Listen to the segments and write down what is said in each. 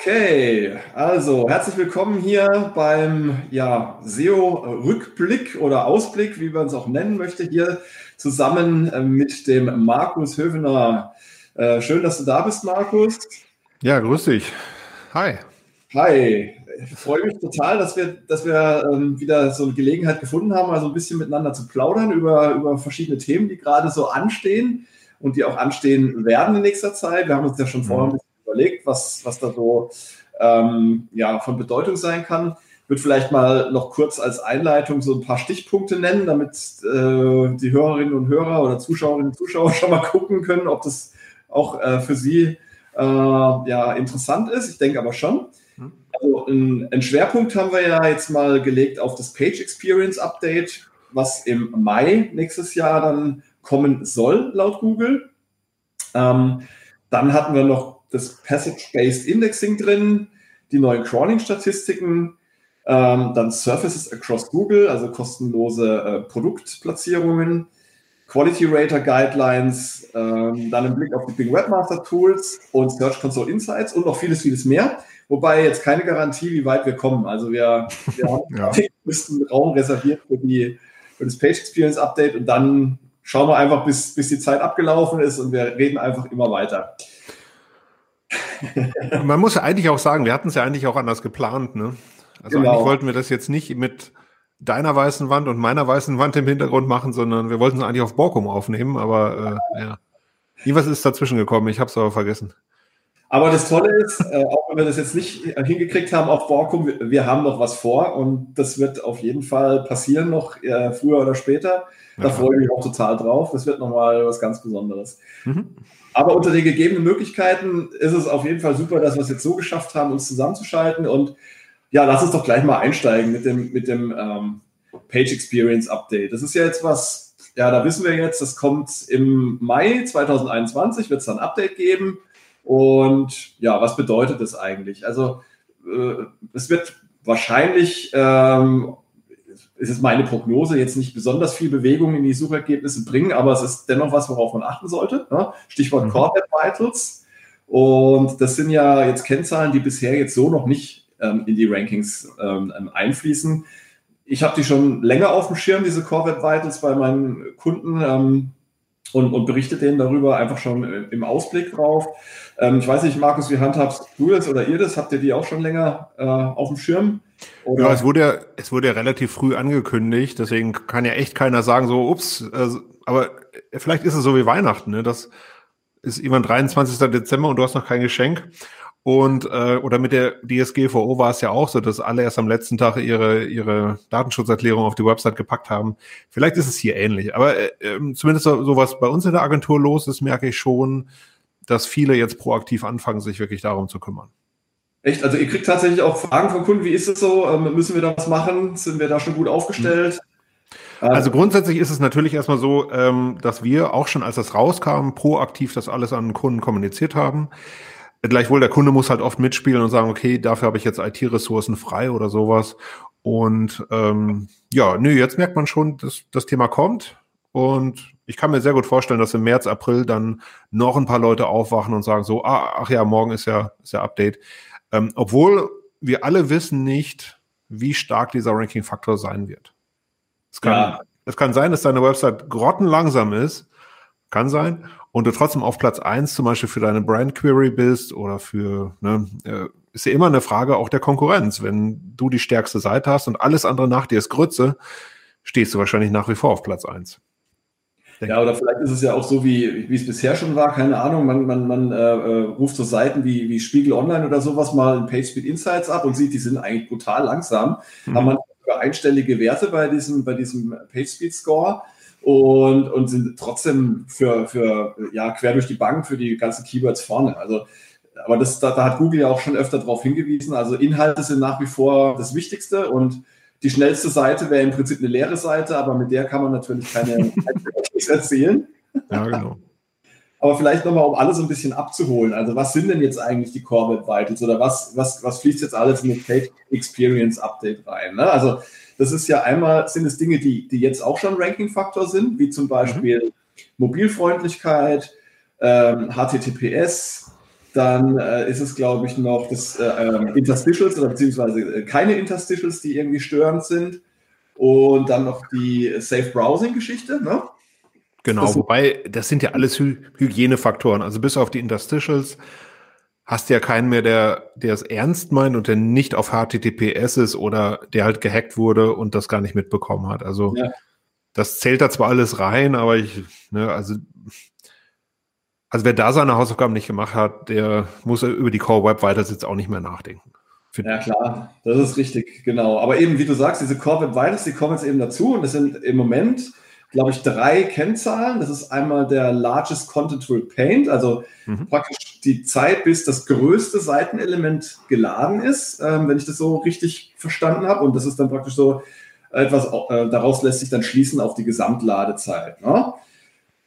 Okay, also herzlich willkommen hier beim ja, SEO-Rückblick oder Ausblick, wie man es auch nennen möchte, hier zusammen äh, mit dem Markus Hövener. Äh, schön, dass du da bist, Markus. Ja, grüß dich. Hi. Hi. Ich freue mich total, dass wir, dass wir ähm, wieder so eine Gelegenheit gefunden haben, also ein bisschen miteinander zu plaudern über, über verschiedene Themen, die gerade so anstehen und die auch anstehen werden in nächster Zeit. Wir haben uns ja schon vorher ein bisschen überlegt, was, was da so ähm, ja, von Bedeutung sein kann. Ich würde vielleicht mal noch kurz als Einleitung so ein paar Stichpunkte nennen, damit äh, die Hörerinnen und Hörer oder Zuschauerinnen und Zuschauer schon mal gucken können, ob das auch äh, für sie äh, ja, interessant ist. Ich denke aber schon. Mhm. Also einen Schwerpunkt haben wir ja jetzt mal gelegt auf das Page Experience Update, was im Mai nächstes Jahr dann kommen soll, laut Google. Ähm, dann hatten wir noch das Passage-Based Indexing drin, die neuen Crawling-Statistiken, ähm, dann Services across Google, also kostenlose äh, Produktplatzierungen, Quality Rater Guidelines, ähm, dann ein Blick auf die Bing Webmaster Tools und Search Console Insights und noch vieles, vieles mehr. Wobei jetzt keine Garantie, wie weit wir kommen. Also wir, wir haben ja. einen Raum reserviert für, die, für das Page Experience Update und dann schauen wir einfach, bis, bis die Zeit abgelaufen ist und wir reden einfach immer weiter. Man muss ja eigentlich auch sagen, wir hatten es ja eigentlich auch anders geplant. Ne? Also genau. eigentlich wollten wir das jetzt nicht mit deiner weißen Wand und meiner weißen Wand im Hintergrund machen, sondern wir wollten es eigentlich auf Borkum aufnehmen, aber äh, ja. was ist dazwischen gekommen, ich habe es aber vergessen. Aber das Tolle ist, äh, auch wenn wir das jetzt nicht hingekriegt haben auf Borkum, wir, wir, haben noch was vor und das wird auf jeden Fall passieren, noch äh, früher oder später. Da ja. freue ich mich auch total drauf. Das wird nochmal was ganz Besonderes. Mhm. Aber unter den gegebenen Möglichkeiten ist es auf jeden Fall super, dass wir es jetzt so geschafft haben, uns zusammenzuschalten. Und ja, lass uns doch gleich mal einsteigen mit dem, mit dem ähm, Page Experience Update. Das ist ja jetzt was, ja, da wissen wir jetzt, das kommt im Mai 2021, wird es dann ein Update geben. Und ja, was bedeutet das eigentlich? Also, äh, es wird wahrscheinlich ähm, ist es meine Prognose, jetzt nicht besonders viel Bewegung in die Suchergebnisse bringen, aber es ist dennoch was, worauf man achten sollte. Ne? Stichwort mhm. Core Web Vitals. Und das sind ja jetzt Kennzahlen, die bisher jetzt so noch nicht ähm, in die Rankings ähm, einfließen. Ich habe die schon länger auf dem Schirm, diese Core Web Vitals bei meinen Kunden ähm, und, und berichte denen darüber einfach schon äh, im Ausblick drauf. Ähm, ich weiß nicht, Markus, wie handhabst du das oder ihr das? Habt ihr die auch schon länger äh, auf dem Schirm? Oder? Ja, es wurde ja, es wurde ja relativ früh angekündigt, deswegen kann ja echt keiner sagen, so, ups, äh, aber vielleicht ist es so wie Weihnachten, ne? Das ist immer 23. Dezember und du hast noch kein Geschenk. Und äh, oder mit der DSGVO war es ja auch so, dass alle erst am letzten Tag ihre ihre Datenschutzerklärung auf die Website gepackt haben. Vielleicht ist es hier ähnlich, aber äh, ähm, zumindest so, so was bei uns in der Agentur los ist, merke ich schon, dass viele jetzt proaktiv anfangen, sich wirklich darum zu kümmern. Echt? Also ihr kriegt tatsächlich auch Fragen von Kunden, wie ist es so? Ähm, müssen wir da was machen? Sind wir da schon gut aufgestellt? Mhm. Also grundsätzlich ist es natürlich erstmal so, ähm, dass wir auch schon, als das rauskam, proaktiv das alles an den Kunden kommuniziert haben. Gleichwohl, der Kunde muss halt oft mitspielen und sagen, okay, dafür habe ich jetzt IT-Ressourcen frei oder sowas. Und ähm, ja, nö, jetzt merkt man schon, dass das Thema kommt. Und ich kann mir sehr gut vorstellen, dass im März, April dann noch ein paar Leute aufwachen und sagen so, ah, ach ja, morgen ist ja, ist ja Update. Ähm, obwohl wir alle wissen nicht, wie stark dieser Ranking-Faktor sein wird. Es kann, ja. es kann sein, dass deine Website grottenlangsam ist. Kann sein. Und du trotzdem auf Platz eins zum Beispiel für deine Brand Query bist oder für, ne, äh, ist ja immer eine Frage auch der Konkurrenz. Wenn du die stärkste Seite hast und alles andere nach dir ist Grütze, stehst du wahrscheinlich nach wie vor auf Platz eins. Ja, oder vielleicht ist es ja auch so, wie, wie es bisher schon war, keine Ahnung, man, man, man äh, äh, ruft so Seiten wie, wie Spiegel Online oder sowas mal in PageSpeed Insights ab und sieht, die sind eigentlich brutal langsam. Mhm. Haben man einstellige Werte bei diesem, bei diesem PageSpeed Score und, und sind trotzdem für, für, ja, quer durch die Bank für die ganzen Keywords vorne. Also, aber das, da, da hat Google ja auch schon öfter darauf hingewiesen. Also Inhalte sind nach wie vor das Wichtigste und die schnellste Seite wäre im Prinzip eine leere Seite, aber mit der kann man natürlich keine erzählen. Ja, genau. Aber vielleicht nochmal, um alles ein bisschen abzuholen. Also, was sind denn jetzt eigentlich die Core Web Vitals oder was, was, was fließt jetzt alles in das Page Experience Update rein? Ne? Also, das ist ja einmal, sind es Dinge, die, die jetzt auch schon Ranking-Faktor sind, wie zum Beispiel mhm. Mobilfreundlichkeit, ähm, HTTPS, Dann äh, ist es, glaube ich, noch das äh, ähm, Interstitials oder beziehungsweise äh, keine Interstitials, die irgendwie störend sind. Und dann noch die Safe Browsing-Geschichte. Ne? Genau, das wobei das sind ja alles Hy Hygienefaktoren. Also bis auf die Interstitials hast du ja keinen mehr, der, der es ernst meint und der nicht auf HTTPS ist oder der halt gehackt wurde und das gar nicht mitbekommen hat. Also ja. das zählt da zwar alles rein, aber ich, ne, also also wer da seine Hausaufgaben nicht gemacht hat, der muss über die Core Web Vitals auch nicht mehr nachdenken. Ja klar, das ist richtig, genau. Aber eben, wie du sagst, diese Core Web Vitals, die kommen jetzt eben dazu und das sind im Moment, glaube ich, drei Kennzahlen. Das ist einmal der Largest Contentful Paint, also mhm. praktisch die Zeit, bis das größte Seitenelement geladen ist, ähm, wenn ich das so richtig verstanden habe. Und das ist dann praktisch so etwas, äh, daraus lässt sich dann schließen auf die Gesamtladezeit. Ne?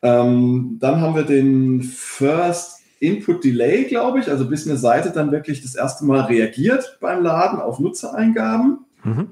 Ähm, dann haben wir den First Input Delay, glaube ich, also bis eine Seite dann wirklich das erste Mal reagiert beim Laden auf Nutzereingaben. Mhm.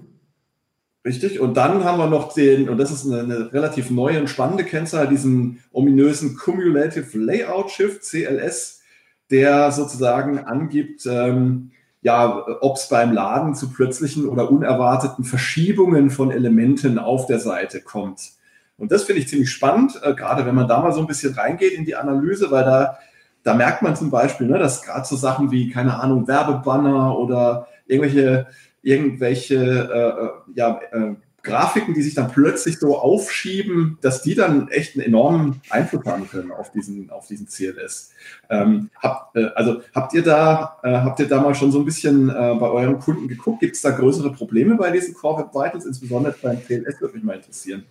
Richtig. Und dann haben wir noch den, und das ist eine, eine, relativ neue und spannende Kennzahl, diesen ominösen Cumulative Layout Shift, CLS, der sozusagen angibt, ähm, ja, ob es beim Laden zu plötzlichen oder unerwarteten Verschiebungen von Elementen auf der Seite kommt. Und das finde ich ziemlich spannend, äh, gerade wenn man da mal so ein bisschen reingeht in die Analyse, weil da, da merkt man zum Beispiel, ne, dass gerade so Sachen wie, keine Ahnung, Werbebanner oder irgendwelche, irgendwelche äh, äh, ja, äh, Grafiken, die sich dann plötzlich so aufschieben, dass die dann echt einen enormen Einfluss haben können auf diesen, auf diesen CLS. Ähm, habt, äh, also habt ihr da, äh, habt ihr da mal schon so ein bisschen äh, bei euren Kunden geguckt? Gibt es da größere Probleme bei diesen Core Web Vitals, insbesondere beim CLS, würde mich mal interessieren.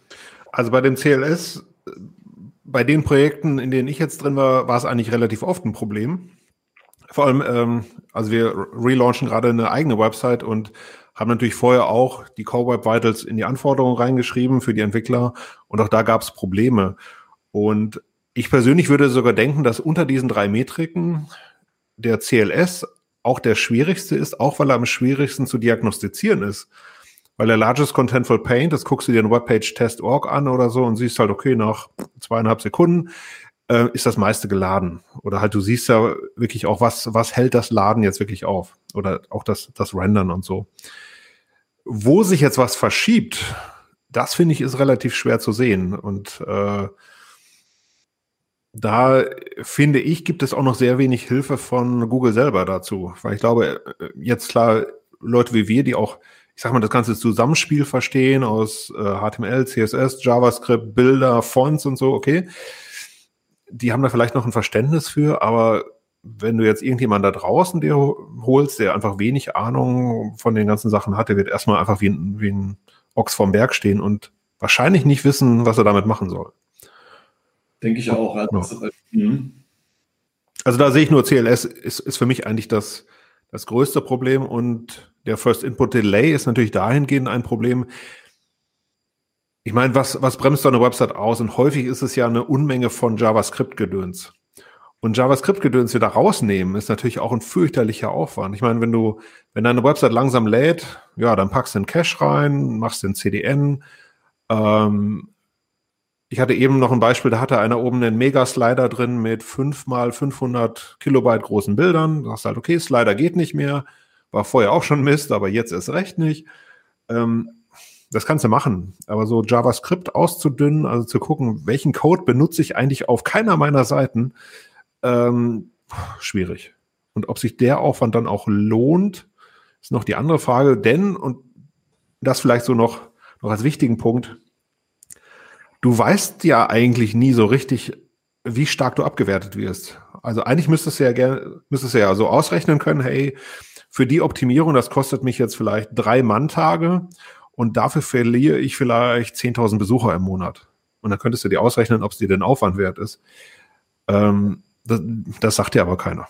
Also bei dem CLS, bei den Projekten, in denen ich jetzt drin war, war es eigentlich relativ oft ein Problem. Vor allem, ähm, also wir relaunchen gerade eine eigene Website und haben natürlich vorher auch die Core Web Vitals in die Anforderungen reingeschrieben für die Entwickler und auch da gab es Probleme. Und ich persönlich würde sogar denken, dass unter diesen drei Metriken der CLS auch der schwierigste ist, auch weil er am schwierigsten zu diagnostizieren ist. Weil der Largest Contentful Paint, das guckst du dir in Webpage Test.org an oder so und siehst halt, okay, nach zweieinhalb Sekunden äh, ist das meiste geladen. Oder halt du siehst ja wirklich auch, was, was hält das Laden jetzt wirklich auf. Oder auch das, das Rendern und so. Wo sich jetzt was verschiebt, das finde ich ist relativ schwer zu sehen. Und äh, da finde ich, gibt es auch noch sehr wenig Hilfe von Google selber dazu. Weil ich glaube, äh, jetzt klar, Leute wie wir, die auch ich sag mal, das ganze Zusammenspiel verstehen aus äh, HTML, CSS, JavaScript, Bilder, Fonts und so, okay. Die haben da vielleicht noch ein Verständnis für, aber wenn du jetzt irgendjemand da draußen dir holst, der einfach wenig Ahnung von den ganzen Sachen hat, der wird erstmal einfach wie ein, wie ein Ochs vorm Berg stehen und wahrscheinlich nicht wissen, was er damit machen soll. Denke ich auch. Also, ja. also da sehe ich nur, CLS ist, ist für mich eigentlich das, das größte Problem und der First Input Delay ist natürlich dahingehend ein Problem. Ich meine, was, was bremst so eine Website aus? Und häufig ist es ja eine Unmenge von JavaScript-Gedöns. Und JavaScript-Gedöns wieder rausnehmen, ist natürlich auch ein fürchterlicher Aufwand. Ich meine, wenn du, wenn deine Website langsam lädt, ja, dann packst du den Cache rein, machst den CDN. Ähm, ich hatte eben noch ein Beispiel, da hatte einer oben einen Mega-Slider drin mit 5 mal 500 Kilobyte großen Bildern. Du sagst halt, okay, Slider geht nicht mehr. War vorher auch schon Mist, aber jetzt ist recht nicht. Ähm, das kannst du machen. Aber so JavaScript auszudünnen, also zu gucken, welchen Code benutze ich eigentlich auf keiner meiner Seiten, ähm, schwierig. Und ob sich der Aufwand dann auch lohnt, ist noch die andere Frage. Denn, und das vielleicht so noch, noch als wichtigen Punkt, du weißt ja eigentlich nie so richtig, wie stark du abgewertet wirst. Also eigentlich müsstest du ja gerne, müsstest du ja so ausrechnen können, hey, für die Optimierung, das kostet mich jetzt vielleicht drei Manntage und dafür verliere ich vielleicht 10.000 Besucher im Monat. Und dann könntest du dir ausrechnen, ob es dir den Aufwand wert ist. Ähm, das, das sagt dir aber keiner.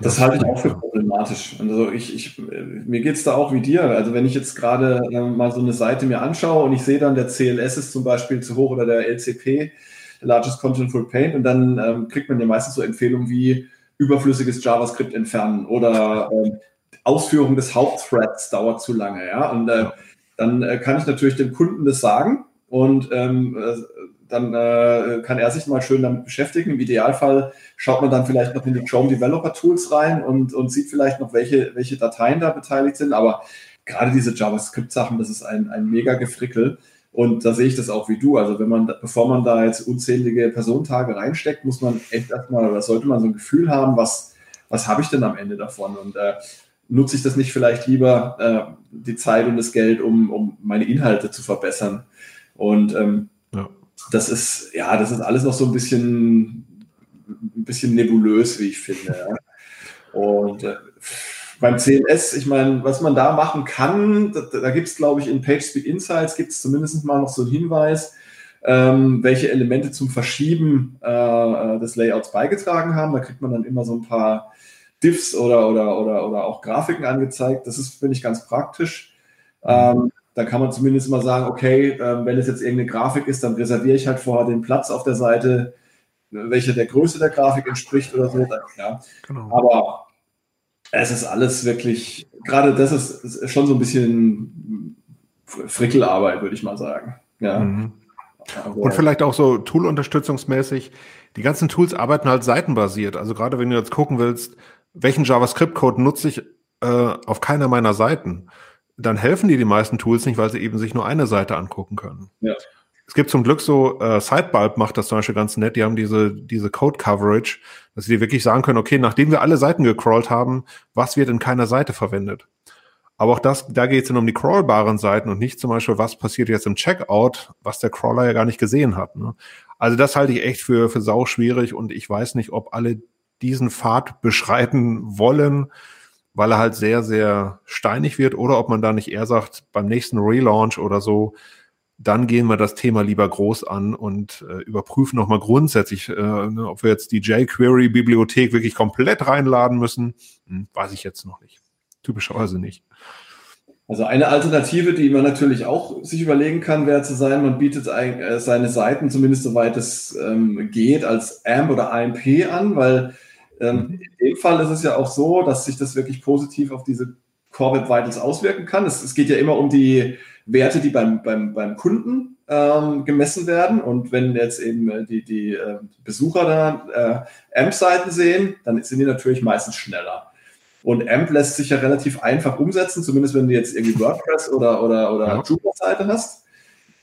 Das, das halte ich auch für problematisch. Also ich, ich, mir geht es da auch wie dir. Also wenn ich jetzt gerade äh, mal so eine Seite mir anschaue und ich sehe dann, der CLS ist zum Beispiel zu hoch oder der LCP, Largest Contentful Paint, und dann ähm, kriegt man ja meistens so Empfehlungen wie, überflüssiges JavaScript entfernen oder äh, Ausführung des Hauptthreads dauert zu lange. Ja? Und äh, dann äh, kann ich natürlich dem Kunden das sagen und ähm, äh, dann äh, kann er sich mal schön damit beschäftigen. Im Idealfall schaut man dann vielleicht noch in die Chrome Developer Tools rein und, und sieht vielleicht noch, welche, welche Dateien da beteiligt sind. Aber gerade diese JavaScript-Sachen, das ist ein, ein mega Gefrickel. Und da sehe ich das auch wie du. Also wenn man, bevor man da jetzt unzählige Personentage reinsteckt, muss man echt erstmal oder sollte man so ein Gefühl haben, was, was habe ich denn am Ende davon? Und äh, nutze ich das nicht vielleicht lieber äh, die Zeit und das Geld, um, um meine Inhalte zu verbessern? Und ähm, ja. das ist, ja, das ist alles noch so ein bisschen, ein bisschen nebulös, wie ich finde. Ja. Und äh, beim CMS, ich meine, was man da machen kann, da, da gibt es, glaube ich, in PageSpeed Insights gibt es zumindest mal noch so einen Hinweis, ähm, welche Elemente zum Verschieben äh, des Layouts beigetragen haben. Da kriegt man dann immer so ein paar Diffs oder, oder, oder, oder auch Grafiken angezeigt. Das ist, finde ich, ganz praktisch. Ähm, da kann man zumindest mal sagen, okay, äh, wenn es jetzt irgendeine Grafik ist, dann reserviere ich halt vorher den Platz auf der Seite, welche der Größe der Grafik entspricht oder so. Ja. Genau. Aber es ist alles wirklich, gerade das ist, schon so ein bisschen Frickelarbeit, würde ich mal sagen. Ja. Mhm. Und vielleicht auch so Tool-unterstützungsmäßig. Die ganzen Tools arbeiten halt seitenbasiert. Also gerade wenn du jetzt gucken willst, welchen JavaScript-Code nutze ich äh, auf keiner meiner Seiten, dann helfen dir die meisten Tools nicht, weil sie eben sich nur eine Seite angucken können. Ja. Es gibt zum Glück so, äh, Sidebulb macht das zum Beispiel ganz nett, die haben diese, diese Code-Coverage, dass sie wirklich sagen können, okay, nachdem wir alle Seiten gecrawlt haben, was wird in keiner Seite verwendet? Aber auch das, da geht es dann um die crawlbaren Seiten und nicht zum Beispiel, was passiert jetzt im Checkout, was der Crawler ja gar nicht gesehen hat. Ne? Also das halte ich echt für, für sau schwierig und ich weiß nicht, ob alle diesen Pfad beschreiten wollen, weil er halt sehr, sehr steinig wird oder ob man da nicht eher sagt, beim nächsten Relaunch oder so, dann gehen wir das Thema lieber groß an und äh, überprüfen nochmal grundsätzlich, äh, ne, ob wir jetzt die jQuery-Bibliothek wirklich komplett reinladen müssen. Hm, weiß ich jetzt noch nicht. Typischerweise nicht. Also eine Alternative, die man natürlich auch sich überlegen kann, wäre zu sein, man bietet äh, seine Seiten zumindest soweit es ähm, geht als AMP oder AMP an, weil ähm, mhm. in dem Fall ist es ja auch so, dass sich das wirklich positiv auf diese Core Web Vitals auswirken kann. Es, es geht ja immer um die Werte, die beim, beim, beim Kunden ähm, gemessen werden. Und wenn jetzt eben äh, die, die äh, Besucher da äh, AMP-Seiten sehen, dann sind die natürlich meistens schneller. Und AMP lässt sich ja relativ einfach umsetzen, zumindest wenn du jetzt irgendwie WordPress oder, oder, oder ja. Drupal-Seite hast.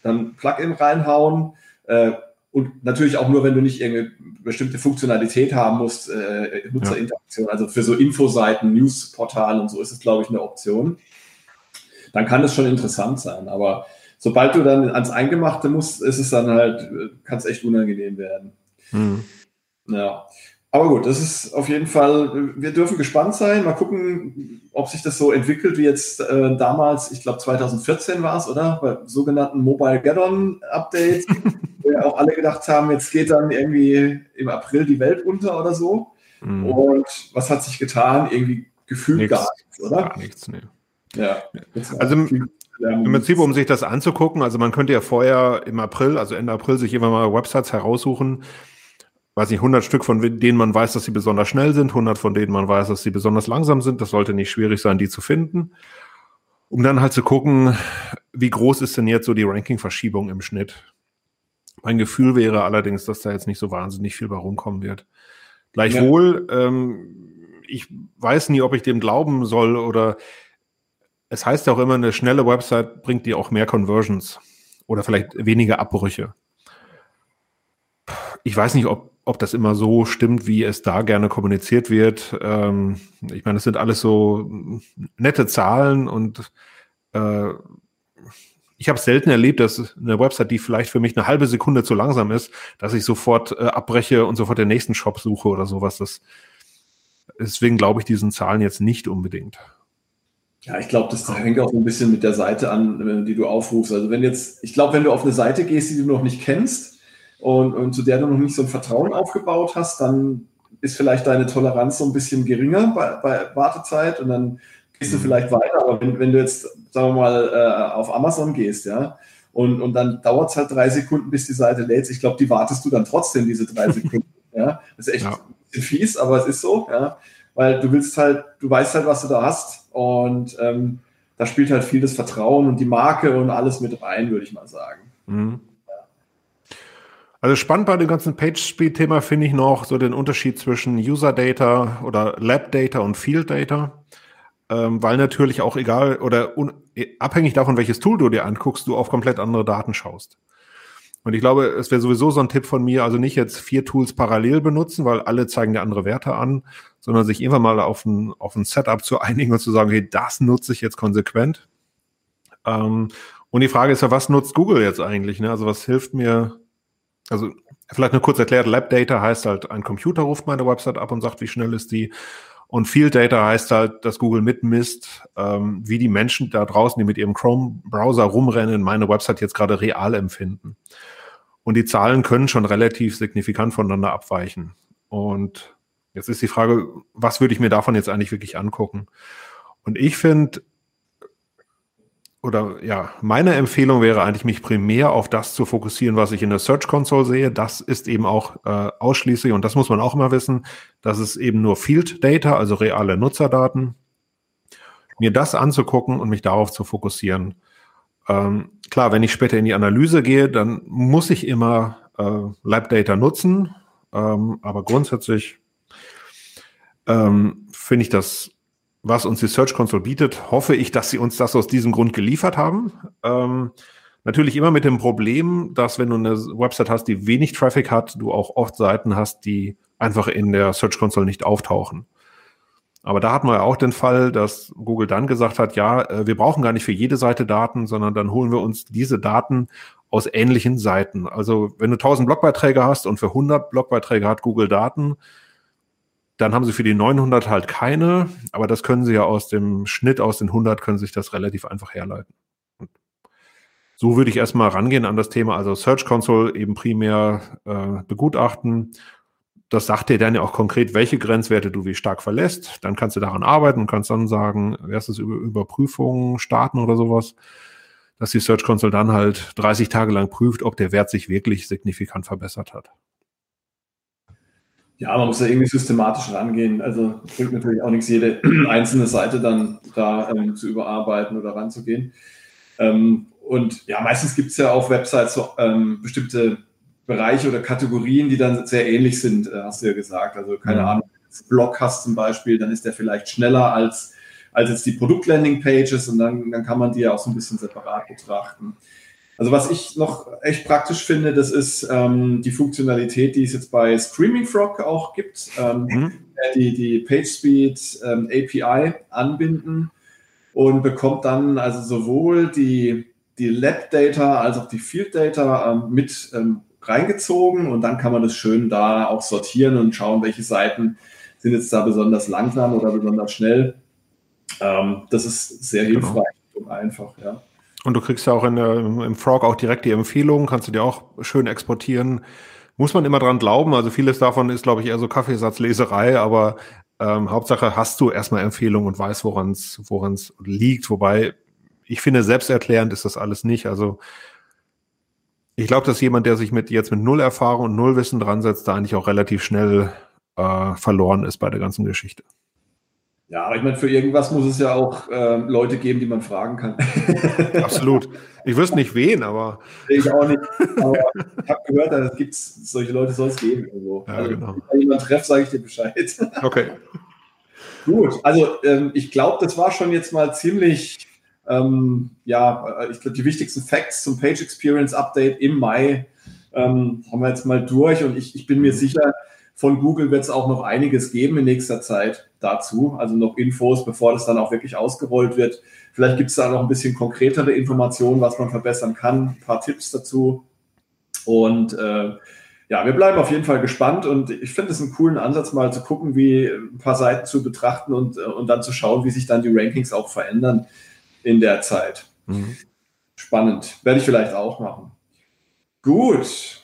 Dann Plugin reinhauen. Äh, und natürlich auch nur, wenn du nicht irgendeine bestimmte Funktionalität haben musst, äh, Nutzerinteraktion. Ja. Also für so Infoseiten, Newsportale und so ist es, glaube ich, eine Option dann kann es schon interessant sein. Aber sobald du dann ans Eingemachte musst, ist es dann halt, kann es echt unangenehm werden. Mhm. Ja. Aber gut, das ist auf jeden Fall, wir dürfen gespannt sein. Mal gucken, ob sich das so entwickelt wie jetzt äh, damals, ich glaube 2014 war es, oder? Bei sogenannten Mobile Gaddon Updates, wo ja auch alle gedacht haben, jetzt geht dann irgendwie im April die Welt unter oder so. Mhm. Und was hat sich getan? Irgendwie gefühlt nichts, gar nichts, oder? Gar nichts, nee. Ja. Also im, im Prinzip, um sich das anzugucken, also man könnte ja vorher im April, also Ende April, sich immer mal Websites heraussuchen, weiß nicht, 100 Stück, von denen man weiß, dass sie besonders schnell sind, 100 von denen man weiß, dass sie besonders langsam sind. Das sollte nicht schwierig sein, die zu finden. Um dann halt zu gucken, wie groß ist denn jetzt so die Ranking-Verschiebung im Schnitt. Mein Gefühl wäre allerdings, dass da jetzt nicht so wahnsinnig viel bei rumkommen wird. Gleichwohl, ja. ähm, ich weiß nie, ob ich dem glauben soll oder es heißt ja auch immer, eine schnelle Website bringt dir auch mehr Conversions oder vielleicht weniger Abbrüche. Ich weiß nicht, ob, ob das immer so stimmt, wie es da gerne kommuniziert wird. Ähm, ich meine, es sind alles so nette Zahlen und äh, ich habe selten erlebt, dass eine Website, die vielleicht für mich eine halbe Sekunde zu langsam ist, dass ich sofort äh, abbreche und sofort den nächsten Shop suche oder sowas. Das, deswegen glaube ich diesen Zahlen jetzt nicht unbedingt. Ja, ich glaube, das hängt auch ein bisschen mit der Seite an, die du aufrufst. Also wenn jetzt, ich glaube, wenn du auf eine Seite gehst, die du noch nicht kennst und, und zu der du noch nicht so ein Vertrauen aufgebaut hast, dann ist vielleicht deine Toleranz so ein bisschen geringer bei, bei Wartezeit und dann gehst du mhm. vielleicht weiter. Aber wenn, wenn du jetzt, sagen wir mal, äh, auf Amazon gehst, ja, und, und dann dauert es halt drei Sekunden, bis die Seite lädt. Ich glaube, die wartest du dann trotzdem, diese drei Sekunden. ja, das ist echt ja. ein bisschen fies, aber es ist so, ja weil du willst halt, du weißt halt, was du da hast und ähm, da spielt halt viel das Vertrauen und die Marke und alles mit rein, würde ich mal sagen. Mhm. Also spannend bei dem ganzen Page-Speed-Thema finde ich noch so den Unterschied zwischen User-Data oder Lab-Data und Field-Data, ähm, weil natürlich auch egal oder abhängig davon, welches Tool du dir anguckst, du auf komplett andere Daten schaust. Und ich glaube, es wäre sowieso so ein Tipp von mir, also nicht jetzt vier Tools parallel benutzen, weil alle zeigen dir andere Werte an, sondern sich irgendwann mal auf ein, auf ein Setup zu einigen und zu sagen, hey, das nutze ich jetzt konsequent. Ähm, und die Frage ist ja, was nutzt Google jetzt eigentlich? Ne? Also was hilft mir, also vielleicht nur kurz erklärt, Lab Data heißt halt, ein Computer ruft meine Website ab und sagt, wie schnell ist die. Und Field Data heißt halt, dass Google mitmisst, ähm, wie die Menschen da draußen, die mit ihrem Chrome-Browser rumrennen, meine Website jetzt gerade real empfinden. Und die Zahlen können schon relativ signifikant voneinander abweichen. Und jetzt ist die Frage, was würde ich mir davon jetzt eigentlich wirklich angucken? Und ich finde, oder ja, meine Empfehlung wäre eigentlich, mich primär auf das zu fokussieren, was ich in der Search Console sehe. Das ist eben auch äh, ausschließlich, und das muss man auch immer wissen, das ist eben nur Field Data, also reale Nutzerdaten. Mir das anzugucken und mich darauf zu fokussieren. Ähm, klar, wenn ich später in die Analyse gehe, dann muss ich immer äh, Lab Data nutzen, ähm, aber grundsätzlich ähm, finde ich das was uns die Search Console bietet, hoffe ich, dass sie uns das aus diesem Grund geliefert haben. Ähm, natürlich immer mit dem Problem, dass wenn du eine Website hast, die wenig Traffic hat, du auch oft Seiten hast, die einfach in der Search Console nicht auftauchen. Aber da hatten wir ja auch den Fall, dass Google dann gesagt hat, ja, äh, wir brauchen gar nicht für jede Seite Daten, sondern dann holen wir uns diese Daten aus ähnlichen Seiten. Also wenn du 1000 Blogbeiträge hast und für 100 Blogbeiträge hat Google Daten, dann haben sie für die 900 halt keine, aber das können sie ja aus dem Schnitt aus den 100 können sich das relativ einfach herleiten. So würde ich erstmal rangehen an das Thema, also Search Console eben primär äh, begutachten. Das sagt dir dann ja auch konkret, welche Grenzwerte du wie stark verlässt. Dann kannst du daran arbeiten und kannst dann sagen, erstes über Überprüfungen starten oder sowas, dass die Search Console dann halt 30 Tage lang prüft, ob der Wert sich wirklich signifikant verbessert hat. Ja, man muss da irgendwie systematisch rangehen. Also bringt natürlich auch nichts, jede einzelne Seite dann da ähm, zu überarbeiten oder ranzugehen. Ähm, und ja, meistens gibt es ja auf Websites so ähm, bestimmte Bereiche oder Kategorien, die dann sehr ähnlich sind, äh, hast du ja gesagt. Also keine mhm. Ahnung, wenn du einen Blog hast zum Beispiel, dann ist der vielleicht schneller als, als jetzt die Produkt-Landing-Pages und dann, dann kann man die ja auch so ein bisschen separat betrachten. Also was ich noch echt praktisch finde, das ist ähm, die Funktionalität, die es jetzt bei Screaming Frog auch gibt, ähm, mhm. die die PageSpeed ähm, API anbinden und bekommt dann also sowohl die, die Lab Data als auch die Field Data ähm, mit ähm, reingezogen und dann kann man das schön da auch sortieren und schauen, welche Seiten sind jetzt da besonders langsam oder besonders schnell. Ähm, das ist sehr genau. hilfreich genau. und einfach, ja. Und du kriegst ja auch in im Frog auch direkt die Empfehlungen, kannst du dir auch schön exportieren. Muss man immer dran glauben. Also vieles davon ist, glaube ich, eher so Kaffeesatzleserei, aber ähm, Hauptsache hast du erstmal Empfehlungen und weißt, woran es liegt. Wobei ich finde, selbsterklärend ist das alles nicht. Also ich glaube, dass jemand, der sich mit jetzt mit null Erfahrung und null Wissen dran setzt, da eigentlich auch relativ schnell äh, verloren ist bei der ganzen Geschichte. Ja, aber ich meine, für irgendwas muss es ja auch äh, Leute geben, die man fragen kann. Absolut. Ich wüsste nicht wen, aber. Ich auch nicht. Aber ich habe gehört, da gibt es solche Leute soll es geben. Irgendwo. Ja, also, genau. Wenn ich jemanden treffe, sage ich dir Bescheid. Okay. Gut, also ähm, ich glaube, das war schon jetzt mal ziemlich, ähm, ja, äh, ich glaube, die wichtigsten Facts zum Page Experience Update im Mai ähm, haben wir jetzt mal durch und ich, ich bin mir sicher, von Google wird es auch noch einiges geben in nächster Zeit dazu, also noch Infos, bevor das dann auch wirklich ausgerollt wird. Vielleicht gibt es da noch ein bisschen konkretere Informationen, was man verbessern kann, ein paar Tipps dazu. Und äh, ja, wir bleiben auf jeden Fall gespannt und ich finde es einen coolen Ansatz, mal zu gucken, wie ein paar Seiten zu betrachten und, und dann zu schauen, wie sich dann die Rankings auch verändern in der Zeit. Mhm. Spannend. Werde ich vielleicht auch machen. Gut.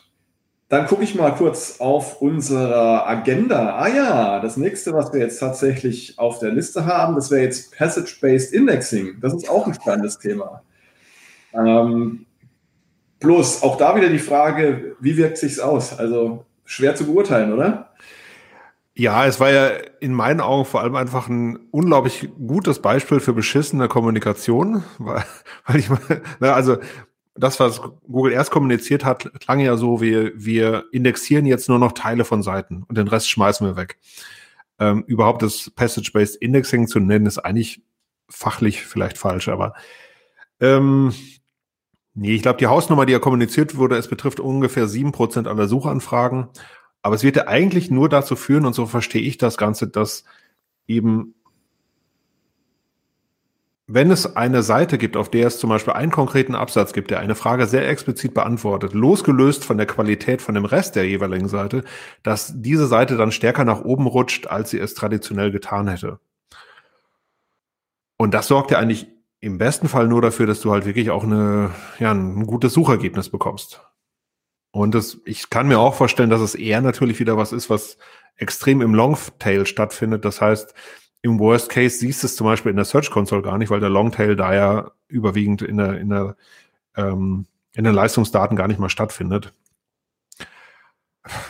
Dann gucke ich mal kurz auf unsere Agenda. Ah ja, das nächste, was wir jetzt tatsächlich auf der Liste haben, das wäre jetzt Passage-Based Indexing. Das ist auch ein spannendes Thema. Ähm, bloß auch da wieder die Frage, wie wirkt sich's aus? Also schwer zu beurteilen, oder? Ja, es war ja in meinen Augen vor allem einfach ein unglaublich gutes Beispiel für beschissene Kommunikation, weil, weil ich also das, was Google erst kommuniziert hat, klang ja so, wir, wir indexieren jetzt nur noch Teile von Seiten und den Rest schmeißen wir weg. Ähm, überhaupt das Passage-Based Indexing zu nennen, ist eigentlich fachlich vielleicht falsch, aber ähm, nee, ich glaube, die Hausnummer, die ja kommuniziert wurde, es betrifft ungefähr sieben Prozent aller Suchanfragen. Aber es wird ja eigentlich nur dazu führen, und so verstehe ich das Ganze, dass eben wenn es eine Seite gibt, auf der es zum Beispiel einen konkreten Absatz gibt, der eine Frage sehr explizit beantwortet, losgelöst von der Qualität von dem Rest der jeweiligen Seite, dass diese Seite dann stärker nach oben rutscht, als sie es traditionell getan hätte. Und das sorgt ja eigentlich im besten Fall nur dafür, dass du halt wirklich auch eine, ja, ein gutes Suchergebnis bekommst. Und das, ich kann mir auch vorstellen, dass es eher natürlich wieder was ist, was extrem im Longtail stattfindet. Das heißt, im Worst Case siehst du es zum Beispiel in der Search Console gar nicht, weil der Longtail da ja überwiegend in der, in der, ähm, in den Leistungsdaten gar nicht mal stattfindet.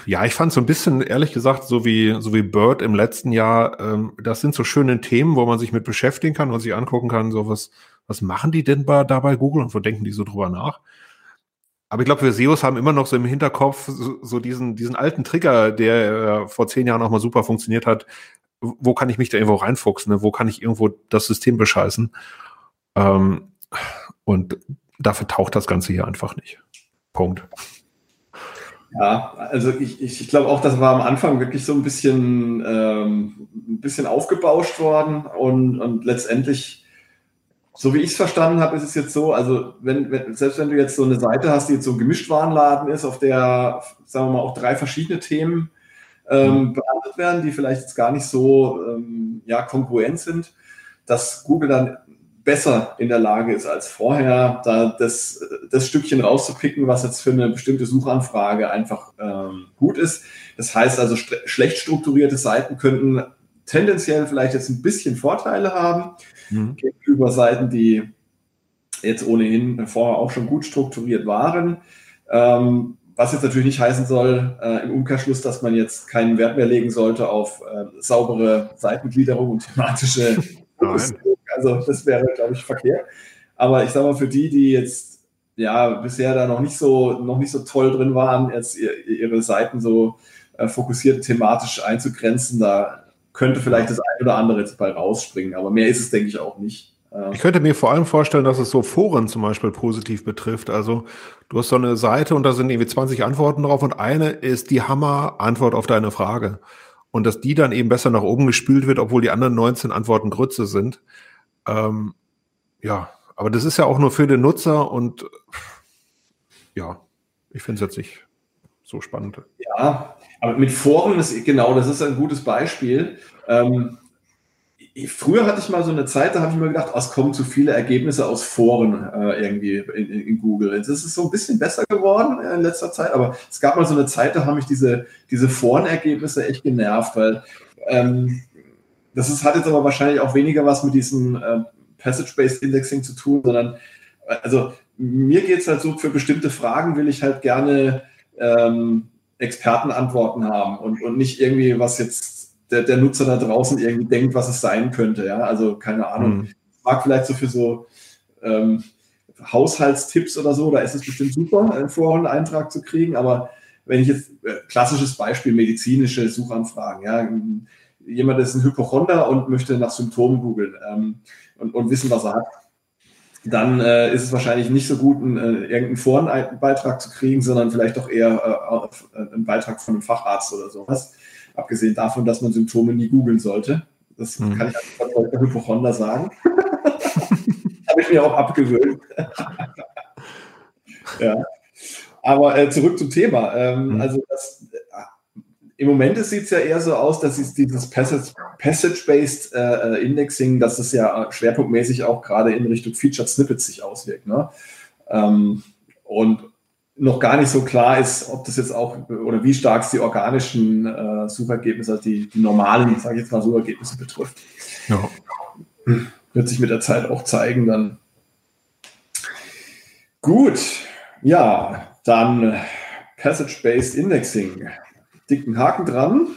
Ja, ich fand so ein bisschen, ehrlich gesagt, so wie, so wie Bird im letzten Jahr, ähm, das sind so schöne Themen, wo man sich mit beschäftigen kann und sich angucken kann, so was, was machen die denn bei, da bei Google und wo denken die so drüber nach? Aber ich glaube, wir SEOs haben immer noch so im Hinterkopf so, so diesen, diesen alten Trigger, der äh, vor zehn Jahren auch mal super funktioniert hat wo kann ich mich da irgendwo reinfuchsen, ne? wo kann ich irgendwo das System bescheißen. Ähm, und dafür taucht das Ganze hier einfach nicht. Punkt. Ja, also ich, ich glaube auch, das war am Anfang wirklich so ein bisschen, ähm, ein bisschen aufgebauscht worden und, und letztendlich, so wie ich es verstanden habe, ist es jetzt so, also wenn, wenn, selbst wenn du jetzt so eine Seite hast, die jetzt so ein Gemischtwarenladen ist, auf der, sagen wir mal, auch drei verschiedene Themen ähm, behandelt werden, die vielleicht jetzt gar nicht so ähm, ja, kongruent sind, dass Google dann besser in der Lage ist als vorher, da das, das Stückchen rauszupicken, was jetzt für eine bestimmte Suchanfrage einfach ähm, gut ist. Das heißt also, schlecht strukturierte Seiten könnten tendenziell vielleicht jetzt ein bisschen Vorteile haben mhm. gegenüber Seiten, die jetzt ohnehin vorher auch schon gut strukturiert waren. Ähm, was jetzt natürlich nicht heißen soll, äh, im Umkehrschluss, dass man jetzt keinen Wert mehr legen sollte auf äh, saubere Seitengliederung und thematische Also das wäre, glaube ich, verkehrt. Aber ich sage mal, für die, die jetzt ja bisher da noch nicht so, noch nicht so toll drin waren, jetzt ihre Seiten so äh, fokussiert thematisch einzugrenzen, da könnte vielleicht das ein oder andere jetzt bei rausspringen. Aber mehr ist es, denke ich, auch nicht. Ich könnte mir vor allem vorstellen, dass es so Foren zum Beispiel positiv betrifft. Also du hast so eine Seite und da sind irgendwie 20 Antworten drauf und eine ist die Hammer-Antwort auf deine Frage. Und dass die dann eben besser nach oben gespült wird, obwohl die anderen 19 Antworten Grütze sind. Ähm, ja, aber das ist ja auch nur für den Nutzer und ja, ich finde es jetzt nicht so spannend. Ja, aber mit Foren ist genau, das ist ein gutes Beispiel. Ähm, früher hatte ich mal so eine Zeit, da habe ich mir gedacht, oh, es kommen zu viele Ergebnisse aus Foren äh, irgendwie in, in, in, Google. Jetzt ist es so ein bisschen besser geworden in letzter Zeit, aber es gab mal so eine Zeit, da haben mich diese, diese Forenergebnisse echt genervt, weil ähm, das ist, hat jetzt aber wahrscheinlich auch weniger was mit diesem äh, Passage-Based Indexing zu tun, sondern also mir geht es halt so, für bestimmte Fragen will ich halt gerne ähm, Expertenantworten haben und, und nicht irgendwie, was jetzt der, der Nutzer da draußen irgendwie denkt, was es sein könnte. Ja, also keine Ahnung. Mhm. Mag vielleicht so für so ähm, Haushaltstipps oder so, da ist es bestimmt super, einen Foreneintrag zu kriegen. Aber wenn ich jetzt, äh, klassisches Beispiel, medizinische Suchanfragen, ja, jemand ist ein Hypochonder und möchte nach Symptomen googeln ähm, und, und wissen, was er hat, dann äh, ist es wahrscheinlich nicht so gut, einen, äh, irgendeinen Forenbeitrag zu kriegen, sondern vielleicht doch eher äh, einen Beitrag von einem Facharzt oder sowas. Abgesehen davon, dass man Symptome nie googeln sollte. Das mhm. kann ich als verfolgter Hypochonder sagen. Habe ich mir auch abgewöhnt. ja. Aber äh, zurück zum Thema. Ähm, mhm. Also das, äh, im Moment sieht es ja eher so aus, dass dieses Passage-Based äh, Indexing, dass es ja schwerpunktmäßig auch gerade in Richtung Featured Snippets sich auswirkt. Ne? Ähm, und noch gar nicht so klar ist, ob das jetzt auch oder wie stark es die organischen äh, Suchergebnisse, also die, die normalen, sage ich jetzt mal, Suchergebnisse betrifft. Ja. Wird sich mit der Zeit auch zeigen dann. Gut, ja, dann Passage-Based Indexing. Dicken Haken dran.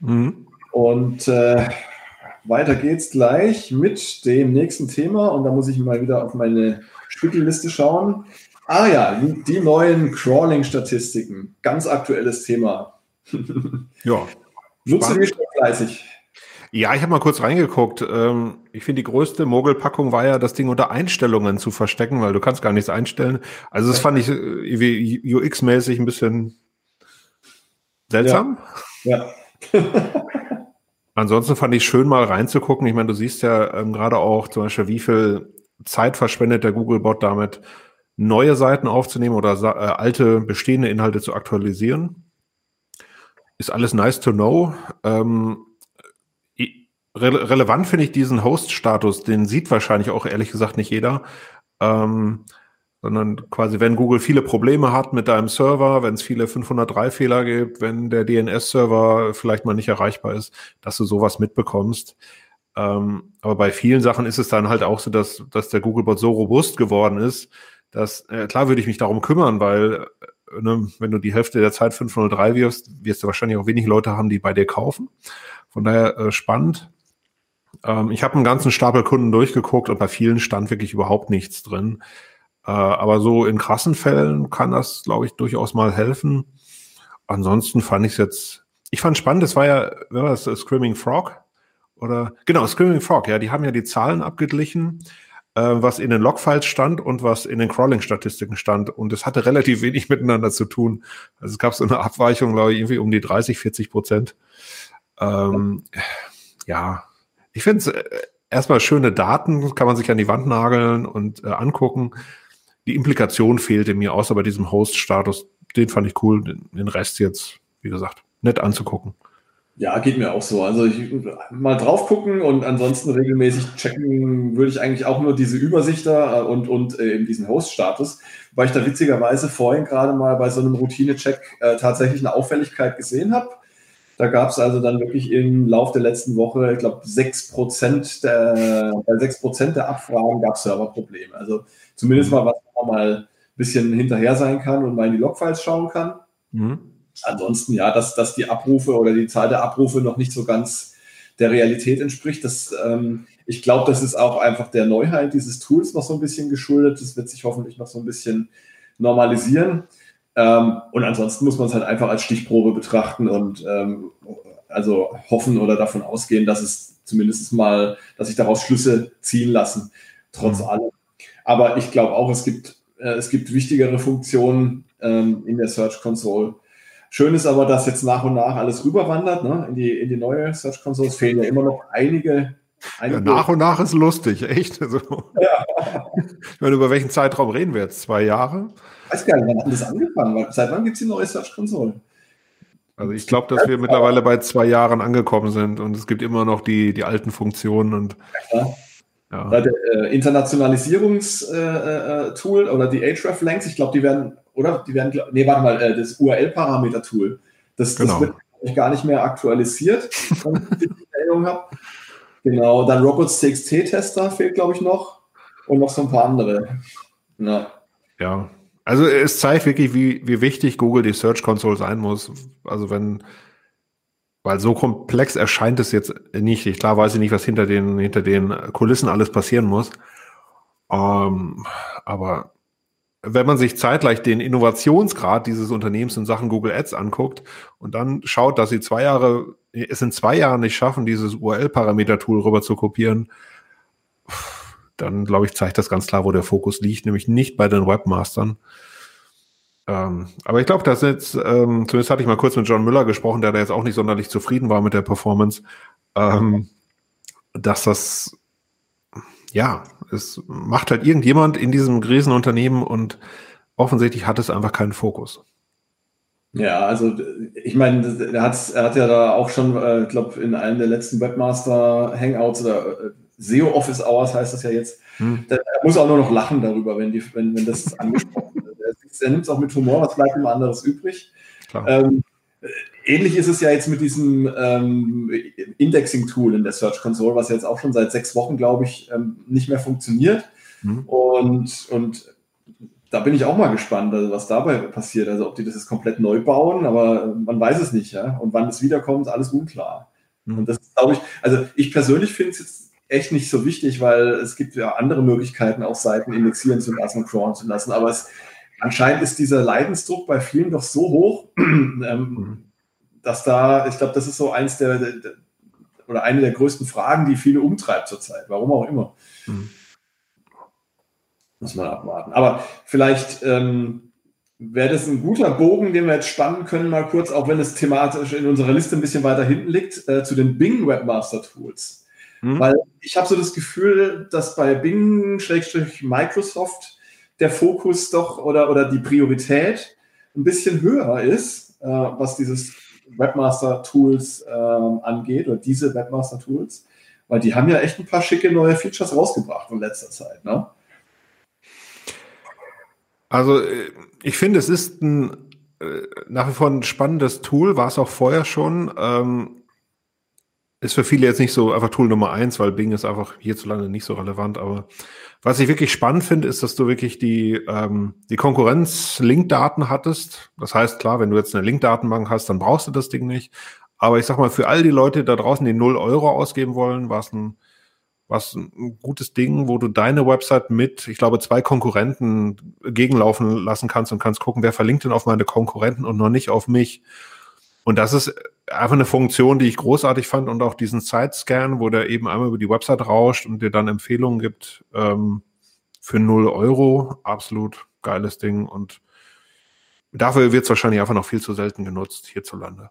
Mhm. Und äh, weiter geht's gleich mit dem nächsten Thema. Und da muss ich mal wieder auf meine Spiegelliste schauen. Ah ja, die neuen Crawling-Statistiken. Ganz aktuelles Thema. ja. Nutze die schon fleißig. Ja, ich habe mal kurz reingeguckt. Ähm, ich finde, die größte Mogelpackung war ja, das Ding unter Einstellungen zu verstecken, weil du kannst gar nichts einstellen. Also das fand ich äh, UX-mäßig ein bisschen seltsam. Ja. ja. Ansonsten fand ich schön mal reinzugucken. Ich meine, du siehst ja ähm, gerade auch zum Beispiel, wie viel Zeit verschwendet der Googlebot damit, neue Seiten aufzunehmen oder äh, alte bestehende Inhalte zu aktualisieren. Ist alles nice to know. Ähm, re relevant finde ich diesen Host-Status, den sieht wahrscheinlich auch ehrlich gesagt nicht jeder. Ähm, sondern quasi, wenn Google viele Probleme hat mit deinem Server, wenn es viele 503-Fehler gibt, wenn der DNS-Server vielleicht mal nicht erreichbar ist, dass du sowas mitbekommst. Ähm, aber bei vielen Sachen ist es dann halt auch so, dass, dass der Googlebot so robust geworden ist, dass, äh, klar würde ich mich darum kümmern, weil äh, ne, wenn du die Hälfte der Zeit 503 wirfst, wirst du wahrscheinlich auch wenig Leute haben, die bei dir kaufen. Von daher äh, spannend. Ähm, ich habe einen ganzen Stapel Kunden durchgeguckt und bei vielen stand wirklich überhaupt nichts drin. Äh, aber so in krassen Fällen kann das, glaube ich, durchaus mal helfen. Ansonsten fand ich es jetzt, ich fand spannend, das war ja, wer war das, Screaming Frog? Oder, genau, Screaming Frog, ja, die haben ja die Zahlen abgeglichen, äh, was in den Logfiles stand und was in den Crawling-Statistiken stand. Und es hatte relativ wenig miteinander zu tun. Also es gab so eine Abweichung, glaube ich, irgendwie um die 30, 40 Prozent. Ähm, ja, ich finde es äh, erstmal schöne Daten, kann man sich an die Wand nageln und äh, angucken die Implikation fehlte mir, außer bei diesem Host-Status. Den fand ich cool. Den Rest jetzt, wie gesagt, nett anzugucken. Ja, geht mir auch so. Also ich, mal drauf gucken und ansonsten regelmäßig checken würde ich eigentlich auch nur diese Übersicht da und, und äh, eben diesen Host-Status, weil ich da witzigerweise vorhin gerade mal bei so einem Routine-Check äh, tatsächlich eine Auffälligkeit gesehen habe. Da gab es also dann wirklich im Lauf der letzten Woche, ich glaube, 6% der, bei 6% der Abfragen gab es Serverprobleme. Also zumindest mal was man mal ein bisschen hinterher sein kann und mal in die Logfiles schauen kann. Mhm. Ansonsten, ja, dass, dass die Abrufe oder die Zahl der Abrufe noch nicht so ganz der Realität entspricht. Das, ähm, ich glaube, das ist auch einfach der Neuheit dieses Tools noch so ein bisschen geschuldet. Das wird sich hoffentlich noch so ein bisschen normalisieren. Ähm, und ansonsten muss man es halt einfach als Stichprobe betrachten und ähm, also hoffen oder davon ausgehen, dass es zumindest mal, dass sich daraus Schlüsse ziehen lassen, trotz mhm. allem. Aber ich glaube auch, es gibt, äh, es gibt wichtigere Funktionen ähm, in der Search Console. Schön ist aber, dass jetzt nach und nach alles rüberwandert ne, in, die, in die neue Search Console. Es fehlen ja immer noch einige ja, nach und nach ist lustig, echt. Also, ja. Ich meine, über welchen Zeitraum reden wir jetzt? Zwei Jahre? Ich weiß gar nicht, wann hat das angefangen? Seit wann gibt es die neue Search Console? Also ich glaube, dass wir mittlerweile bei zwei Jahren angekommen sind und es gibt immer noch die, die alten Funktionen und ja. Ja. Der äh, Internationalisierungstool äh, äh, oder die Href-Lengths, ich glaube, die werden, oder? Die werden, nee, warte mal, äh, das URL-Parameter-Tool. Das, genau. das wird gar nicht mehr aktualisiert, wenn ich die Erinnerung habe. Genau, dann Robots.txt-Tester fehlt, glaube ich, noch. Und noch so ein paar andere. Ja. ja. Also es zeigt wirklich, wie, wie wichtig Google die Search Console sein muss. Also wenn, weil so komplex erscheint es jetzt nicht. Ich klar weiß ich nicht, was hinter den, hinter den Kulissen alles passieren muss. Ähm, aber wenn man sich zeitgleich den Innovationsgrad dieses Unternehmens in Sachen Google Ads anguckt und dann schaut, dass sie zwei Jahre, es in zwei Jahren nicht schaffen, dieses URL-Parameter-Tool rüber zu kopieren, dann glaube ich, zeigt das ganz klar, wo der Fokus liegt, nämlich nicht bei den Webmastern. Ähm, aber ich glaube, dass jetzt, ähm, zumindest hatte ich mal kurz mit John Müller gesprochen, der da jetzt auch nicht sonderlich zufrieden war mit der Performance, ähm, dass das, ja, es macht halt irgendjemand in diesem Riesenunternehmen und offensichtlich hat es einfach keinen Fokus. Ja, also ich meine, er hat, er hat ja da auch schon, äh, ich glaube, in einem der letzten Webmaster Hangouts oder äh, SEO Office Hours heißt das ja jetzt, hm. er muss auch nur noch lachen darüber, wenn, die, wenn, wenn das angesprochen wird. Er, er nimmt es auch mit Humor, was bleibt immer anderes übrig. Ähm, ähnlich ist es ja jetzt mit diesem ähm, Indexing-Tool in der Search Console, was jetzt auch schon seit sechs Wochen, glaube ich, ähm, nicht mehr funktioniert. Hm. Und, und da bin ich auch mal gespannt, also was dabei passiert. Also ob die das jetzt komplett neu bauen, aber man weiß es nicht, ja. Und wann es wiederkommt, ist alles unklar. Mhm. Und das glaube ich, also ich persönlich finde es jetzt echt nicht so wichtig, weil es gibt ja andere Möglichkeiten, auch Seiten indexieren zu lassen und crawlen zu lassen. Aber es, anscheinend ist dieser Leidensdruck bei vielen doch so hoch, ähm, mhm. dass da, ich glaube, das ist so eins der, der, oder eine der größten Fragen, die viele umtreibt zurzeit, warum auch immer. Mhm. Muss man abwarten. Aber vielleicht ähm, wäre das ein guter Bogen, den wir jetzt spannen können, mal kurz, auch wenn es thematisch in unserer Liste ein bisschen weiter hinten liegt, äh, zu den Bing Webmaster Tools. Mhm. Weil ich habe so das Gefühl, dass bei Bing-Microsoft der Fokus doch oder, oder die Priorität ein bisschen höher ist, äh, was dieses Webmaster-Tools äh, angeht oder diese Webmaster-Tools, weil die haben ja echt ein paar schicke neue Features rausgebracht in letzter Zeit. Ne? Also äh, ich finde, es ist ein äh, nach wie vor ein spannendes Tool, war es auch vorher schon. Ähm, ist für viele jetzt nicht so einfach Tool Nummer eins, weil Bing ist einfach hierzulande nicht so relevant. Aber was ich wirklich spannend finde, ist, dass du wirklich die, ähm, die Konkurrenz-Link-Daten hattest. Das heißt, klar, wenn du jetzt eine Link-Datenbank hast, dann brauchst du das Ding nicht. Aber ich sag mal, für all die Leute da draußen, die 0 Euro ausgeben wollen, war es ein, war's ein gutes Ding, wo du deine Website mit, ich glaube, zwei Konkurrenten gegenlaufen lassen kannst und kannst gucken, wer verlinkt denn auf meine Konkurrenten und noch nicht auf mich. Und das ist einfach eine Funktion, die ich großartig fand und auch diesen Side-Scan, wo der eben einmal über die Website rauscht und dir dann Empfehlungen gibt ähm, für 0 Euro. Absolut geiles Ding und dafür wird es wahrscheinlich einfach noch viel zu selten genutzt hierzulande.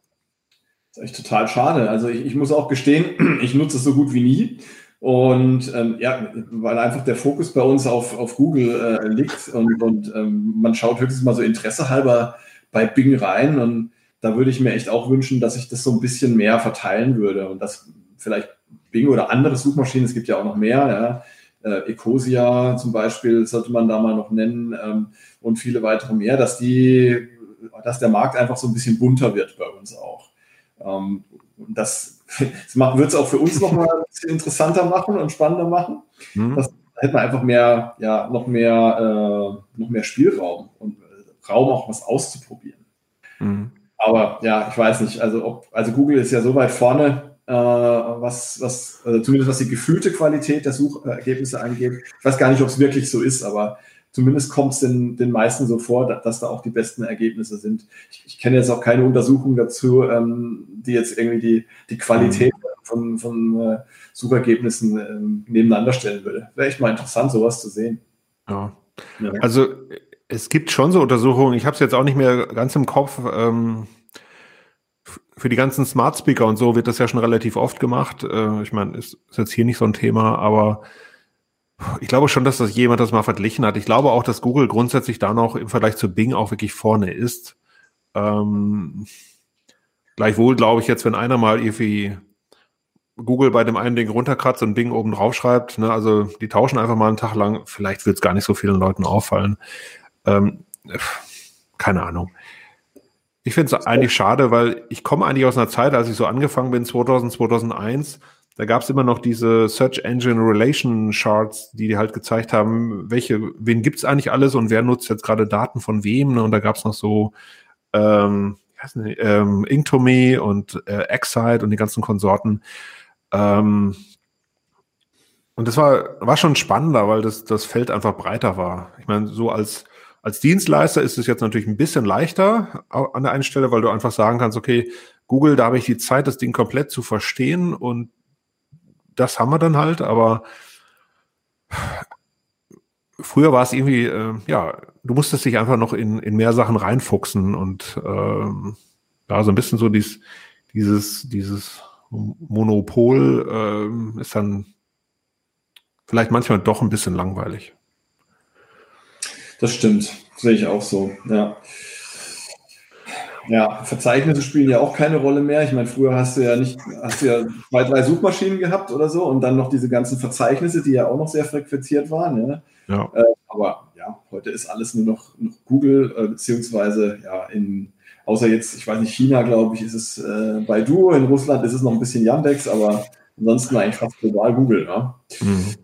Das ist echt total schade. Also ich, ich muss auch gestehen, ich nutze es so gut wie nie. Und ähm, ja, weil einfach der Fokus bei uns auf, auf Google äh, liegt und, und ähm, man schaut höchstens mal so interessehalber bei Bing rein und da würde ich mir echt auch wünschen, dass ich das so ein bisschen mehr verteilen würde und dass vielleicht Bing oder andere Suchmaschinen, es gibt ja auch noch mehr, ja, äh, Ecosia zum Beispiel sollte man da mal noch nennen ähm, und viele weitere mehr, dass die, dass der Markt einfach so ein bisschen bunter wird bei uns auch. Ähm, das, das wird es auch für uns noch mal ein bisschen interessanter machen und spannender machen. Mhm. Das, da hätte man einfach mehr, ja, noch mehr, äh, noch mehr Spielraum und Raum auch was auszuprobieren. Mhm. Aber ja, ich weiß nicht. Also, ob, also Google ist ja so weit vorne, äh, was, was, also zumindest was die gefühlte Qualität der Suchergebnisse angeht. Ich weiß gar nicht, ob es wirklich so ist, aber zumindest kommt es den, den meisten so vor, dass, dass da auch die besten Ergebnisse sind. Ich, ich kenne jetzt auch keine Untersuchung dazu, ähm, die jetzt irgendwie die, die Qualität mhm. von, von äh, Suchergebnissen ähm, nebeneinander stellen würde. Wäre echt mal interessant, sowas zu sehen. Ja. ja. Also es gibt schon so Untersuchungen, ich habe es jetzt auch nicht mehr ganz im Kopf. Ähm, für die ganzen Smart Speaker und so wird das ja schon relativ oft gemacht. Äh, ich meine, ist, ist jetzt hier nicht so ein Thema, aber ich glaube schon, dass das jemand das mal verglichen hat. Ich glaube auch, dass Google grundsätzlich da noch im Vergleich zu Bing auch wirklich vorne ist. Ähm, gleichwohl glaube ich jetzt, wenn einer mal irgendwie Google bei dem einen Ding runterkratzt und Bing oben drauf schreibt, ne, also die tauschen einfach mal einen Tag lang, vielleicht wird es gar nicht so vielen Leuten auffallen. Ähm, keine Ahnung. Ich finde es eigentlich schade, weil ich komme eigentlich aus einer Zeit, als ich so angefangen bin, 2000, 2001, da gab es immer noch diese Search Engine Relation Charts, die halt gezeigt haben, welche, wen gibt es eigentlich alles und wer nutzt jetzt gerade Daten von wem. Ne? Und da gab es noch so ähm, nicht, ähm, Inktomi und äh, Excite und die ganzen Konsorten. Ähm, und das war, war schon spannender, weil das, das Feld einfach breiter war. Ich meine, so als als Dienstleister ist es jetzt natürlich ein bisschen leichter an der einen Stelle, weil du einfach sagen kannst, okay, Google, da habe ich die Zeit, das Ding komplett zu verstehen und das haben wir dann halt, aber früher war es irgendwie, äh, ja, du musstest dich einfach noch in, in mehr Sachen reinfuchsen und ähm, ja, so ein bisschen so dies, dieses, dieses Monopol äh, ist dann vielleicht manchmal doch ein bisschen langweilig. Das stimmt, sehe ich auch so, ja. Ja, Verzeichnisse spielen ja auch keine Rolle mehr. Ich meine, früher hast du ja nicht, hast du ja zwei, drei Suchmaschinen gehabt oder so und dann noch diese ganzen Verzeichnisse, die ja auch noch sehr frequentiert waren. Ja. ja. Äh, aber ja, heute ist alles nur noch, noch Google, äh, beziehungsweise ja, in, außer jetzt, ich weiß nicht, China, glaube ich, ist es äh, Baidu, in Russland ist es noch ein bisschen Yandex, aber ansonsten eigentlich fast global Google. Ja. Mhm.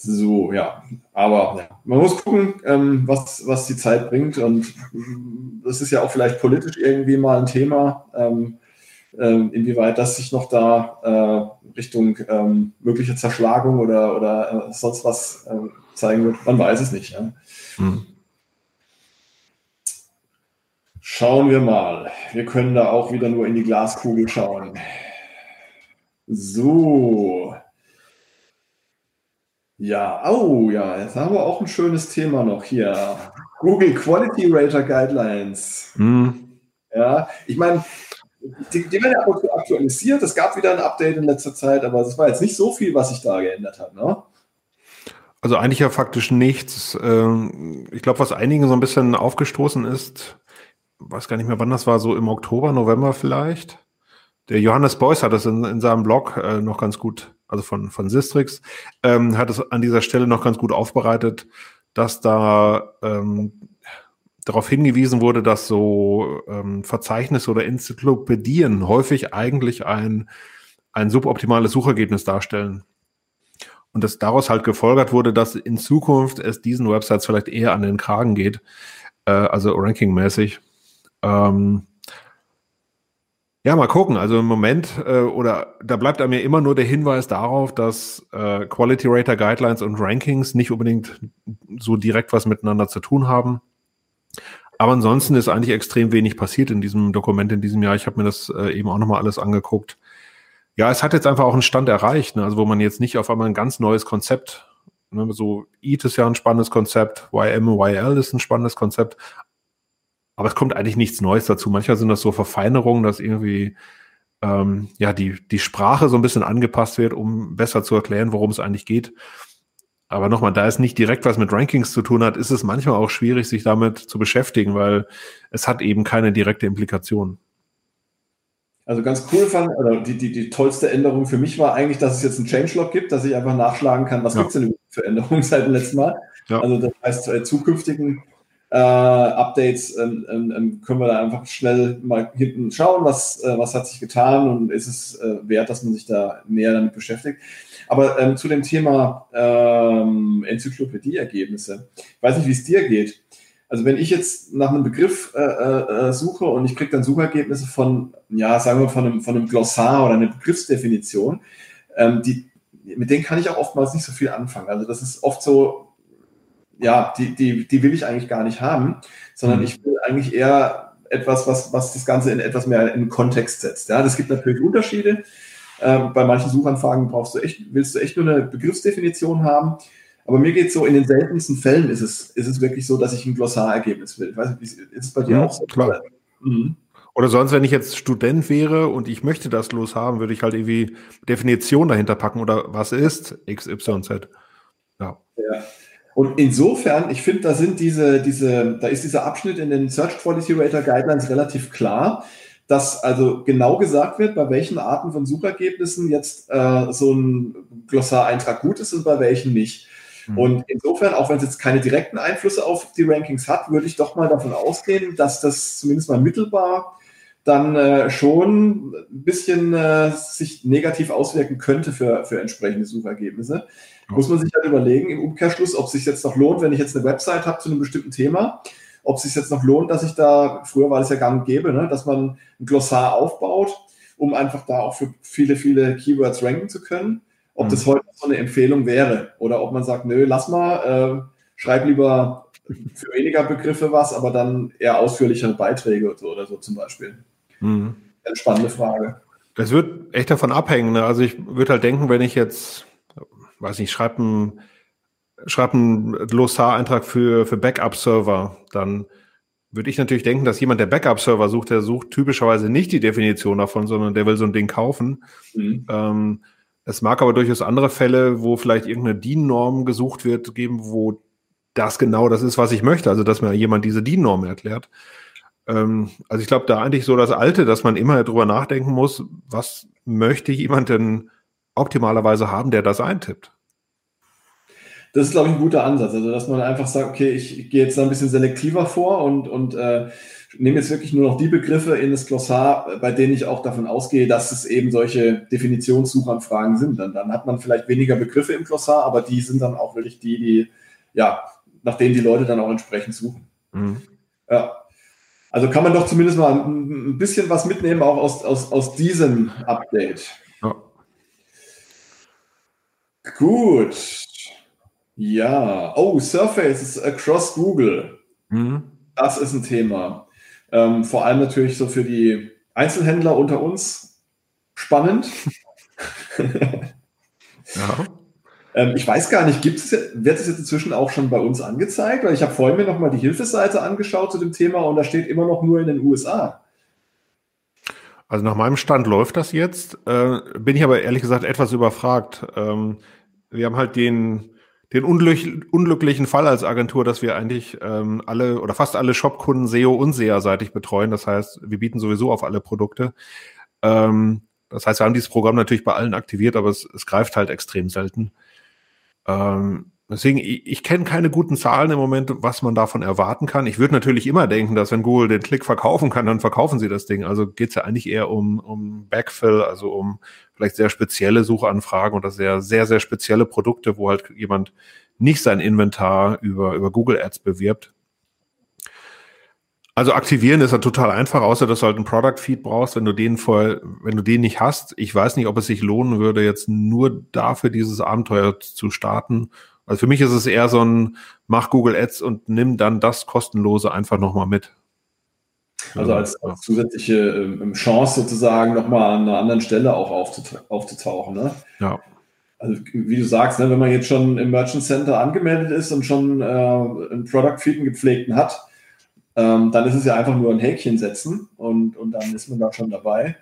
So, ja. Aber ja. man muss gucken, ähm, was, was die Zeit bringt. Und das ist ja auch vielleicht politisch irgendwie mal ein Thema, ähm, ähm, inwieweit das sich noch da äh, Richtung ähm, mögliche Zerschlagung oder, oder äh, sonst was äh, zeigen wird. Man weiß es nicht. Ja. Hm. Schauen wir mal. Wir können da auch wieder nur in die Glaskugel schauen. So. Ja, oh ja, jetzt haben wir auch ein schönes Thema noch hier. Google Quality Rater Guidelines. Hm. Ja, ich meine, die, die, werden ja aktualisiert. Es gab wieder ein Update in letzter Zeit, aber es war jetzt nicht so viel, was sich da geändert hat. Ne? Also eigentlich ja faktisch nichts. Ähm, ich glaube, was einigen so ein bisschen aufgestoßen ist, weiß gar nicht mehr, wann das war, so im Oktober, November vielleicht. Der Johannes Beuys hat das in, in seinem Blog äh, noch ganz gut, also von, von Sistrix, ähm, hat es an dieser Stelle noch ganz gut aufbereitet, dass da ähm, darauf hingewiesen wurde, dass so ähm, Verzeichnisse oder Enzyklopädien häufig eigentlich ein, ein suboptimales Suchergebnis darstellen. Und dass daraus halt gefolgert wurde, dass in Zukunft es diesen Websites vielleicht eher an den Kragen geht, äh, also rankingmäßig. Ähm, ja, mal gucken. Also im Moment, äh, oder da bleibt einem ja immer nur der Hinweis darauf, dass äh, Quality Rater Guidelines und Rankings nicht unbedingt so direkt was miteinander zu tun haben. Aber ansonsten ist eigentlich extrem wenig passiert in diesem Dokument in diesem Jahr. Ich habe mir das äh, eben auch nochmal alles angeguckt. Ja, es hat jetzt einfach auch einen Stand erreicht, ne? also wo man jetzt nicht auf einmal ein ganz neues Konzept, ne? so EAT ist ja ein spannendes Konzept, YM, YL ist ein spannendes Konzept, aber es kommt eigentlich nichts Neues dazu. Manchmal sind das so Verfeinerungen, dass irgendwie ähm, ja die, die Sprache so ein bisschen angepasst wird, um besser zu erklären, worum es eigentlich geht. Aber nochmal, da es nicht direkt was mit Rankings zu tun hat, ist es manchmal auch schwierig, sich damit zu beschäftigen, weil es hat eben keine direkte Implikation. Also ganz cool fand, oder die, die, die tollste Änderung für mich war eigentlich, dass es jetzt einen Changelog gibt, dass ich einfach nachschlagen kann, was ja. gibt es denn für Änderungen seit dem letzten Mal. Ja. Also das heißt, bei zukünftigen äh, Updates ähm, ähm, ähm, können wir da einfach schnell mal hinten schauen, was, äh, was hat sich getan und ist es äh, wert, dass man sich da näher damit beschäftigt. Aber ähm, zu dem Thema ähm, Enzyklopädie-Ergebnisse, ich weiß nicht, wie es dir geht. Also wenn ich jetzt nach einem Begriff äh, äh, suche und ich kriege dann Suchergebnisse von, ja, sagen wir von einem, von einem Glossar oder einer Begriffsdefinition, ähm, die, mit denen kann ich auch oftmals nicht so viel anfangen. Also das ist oft so, ja, die, die, die will ich eigentlich gar nicht haben, sondern mhm. ich will eigentlich eher etwas, was, was das Ganze in etwas mehr in Kontext setzt. Ja, das gibt natürlich Unterschiede. Ähm, bei manchen Suchanfragen brauchst du echt, willst du echt nur eine Begriffsdefinition haben. Aber mir geht es so, in den seltensten Fällen ist es, ist es wirklich so, dass ich ein Glossarergebnis will. Ich weiß nicht, ist es bei dir ja, auch so? Klar. Mhm. Oder sonst, wenn ich jetzt Student wäre und ich möchte das los haben, würde ich halt irgendwie Definition dahinter packen oder was ist XYZ. Ja. ja. Und insofern, ich finde, da sind diese, diese, da ist dieser Abschnitt in den Search Quality Rater Guidelines relativ klar, dass also genau gesagt wird, bei welchen Arten von Suchergebnissen jetzt äh, so ein Glossar-Eintrag gut ist und bei welchen nicht. Mhm. Und insofern, auch wenn es jetzt keine direkten Einflüsse auf die Rankings hat, würde ich doch mal davon ausgehen, dass das zumindest mal mittelbar dann äh, schon ein bisschen äh, sich negativ auswirken könnte für, für entsprechende Suchergebnisse muss man sich halt überlegen, im Umkehrschluss, ob es sich jetzt noch lohnt, wenn ich jetzt eine Website habe zu einem bestimmten Thema, ob es sich jetzt noch lohnt, dass ich da, früher war das ja gar nicht gäbe, ne, dass man ein Glossar aufbaut, um einfach da auch für viele, viele Keywords ranken zu können. Ob mhm. das heute so eine Empfehlung wäre oder ob man sagt, nö, lass mal, äh, schreib lieber für weniger Begriffe was, aber dann eher ausführlichere Beiträge oder so, oder so zum Beispiel. Mhm. Eine spannende Frage. Das wird echt davon abhängen. Ne? Also ich würde halt denken, wenn ich jetzt weiß nicht, schreib einen, schreib einen Glossar-Eintrag für, für Backup-Server, dann würde ich natürlich denken, dass jemand, der Backup-Server sucht, der sucht typischerweise nicht die Definition davon, sondern der will so ein Ding kaufen. Mhm. Ähm, es mag aber durchaus andere Fälle, wo vielleicht irgendeine DIN-Norm gesucht wird, geben, wo das genau das ist, was ich möchte. Also, dass mir jemand diese DIN-Norm erklärt. Ähm, also, ich glaube, da eigentlich so das Alte, dass man immer drüber nachdenken muss, was möchte jemand denn optimalerweise haben, der das eintippt. Das ist, glaube ich, ein guter Ansatz. Also, dass man einfach sagt, okay, ich gehe jetzt da ein bisschen selektiver vor und, und äh, nehme jetzt wirklich nur noch die Begriffe in das Glossar, bei denen ich auch davon ausgehe, dass es eben solche Definitionssuchanfragen sind. Dann, dann hat man vielleicht weniger Begriffe im Glossar, aber die sind dann auch wirklich die, die, ja, nach denen die Leute dann auch entsprechend suchen. Mhm. Ja. Also kann man doch zumindest mal ein bisschen was mitnehmen, auch aus, aus, aus diesem Update. Gut. Ja. Oh, Surface across Google. Mhm. Das ist ein Thema. Ähm, vor allem natürlich so für die Einzelhändler unter uns spannend. ja. Ähm, ich weiß gar nicht, gibt es, wird es jetzt inzwischen auch schon bei uns angezeigt? Weil ich habe vorhin mir nochmal die Hilfeseite angeschaut zu dem Thema und da steht immer noch nur in den USA. Also nach meinem Stand läuft das jetzt. Äh, bin ich aber ehrlich gesagt etwas überfragt. Ähm, wir haben halt den, den unglück, unglücklichen Fall als Agentur, dass wir eigentlich ähm, alle oder fast alle Shopkunden SEO und SEA-seitig betreuen. Das heißt, wir bieten sowieso auf alle Produkte. Ähm, das heißt, wir haben dieses Programm natürlich bei allen aktiviert, aber es, es greift halt extrem selten. Ähm, Deswegen, ich, ich kenne keine guten Zahlen im Moment, was man davon erwarten kann. Ich würde natürlich immer denken, dass wenn Google den Klick verkaufen kann, dann verkaufen sie das Ding. Also geht es ja eigentlich eher um, um Backfill, also um vielleicht sehr spezielle Suchanfragen oder sehr, sehr, sehr spezielle Produkte, wo halt jemand nicht sein Inventar über, über Google Ads bewirbt. Also aktivieren ist ja total einfach, außer dass du halt einen Product Feed brauchst, wenn du den voll, wenn du den nicht hast. Ich weiß nicht, ob es sich lohnen würde, jetzt nur dafür dieses Abenteuer zu starten also für mich ist es eher so ein, mach Google Ads und nimm dann das kostenlose einfach nochmal mit. Also als, als zusätzliche ähm, Chance sozusagen nochmal an einer anderen Stelle auch aufzutauchen. Ne? Ja. Also wie du sagst, ne, wenn man jetzt schon im Merchant Center angemeldet ist und schon äh, einen Product Feed, einen gepflegten hat, ähm, dann ist es ja einfach nur ein Häkchen setzen und, und dann ist man da schon dabei.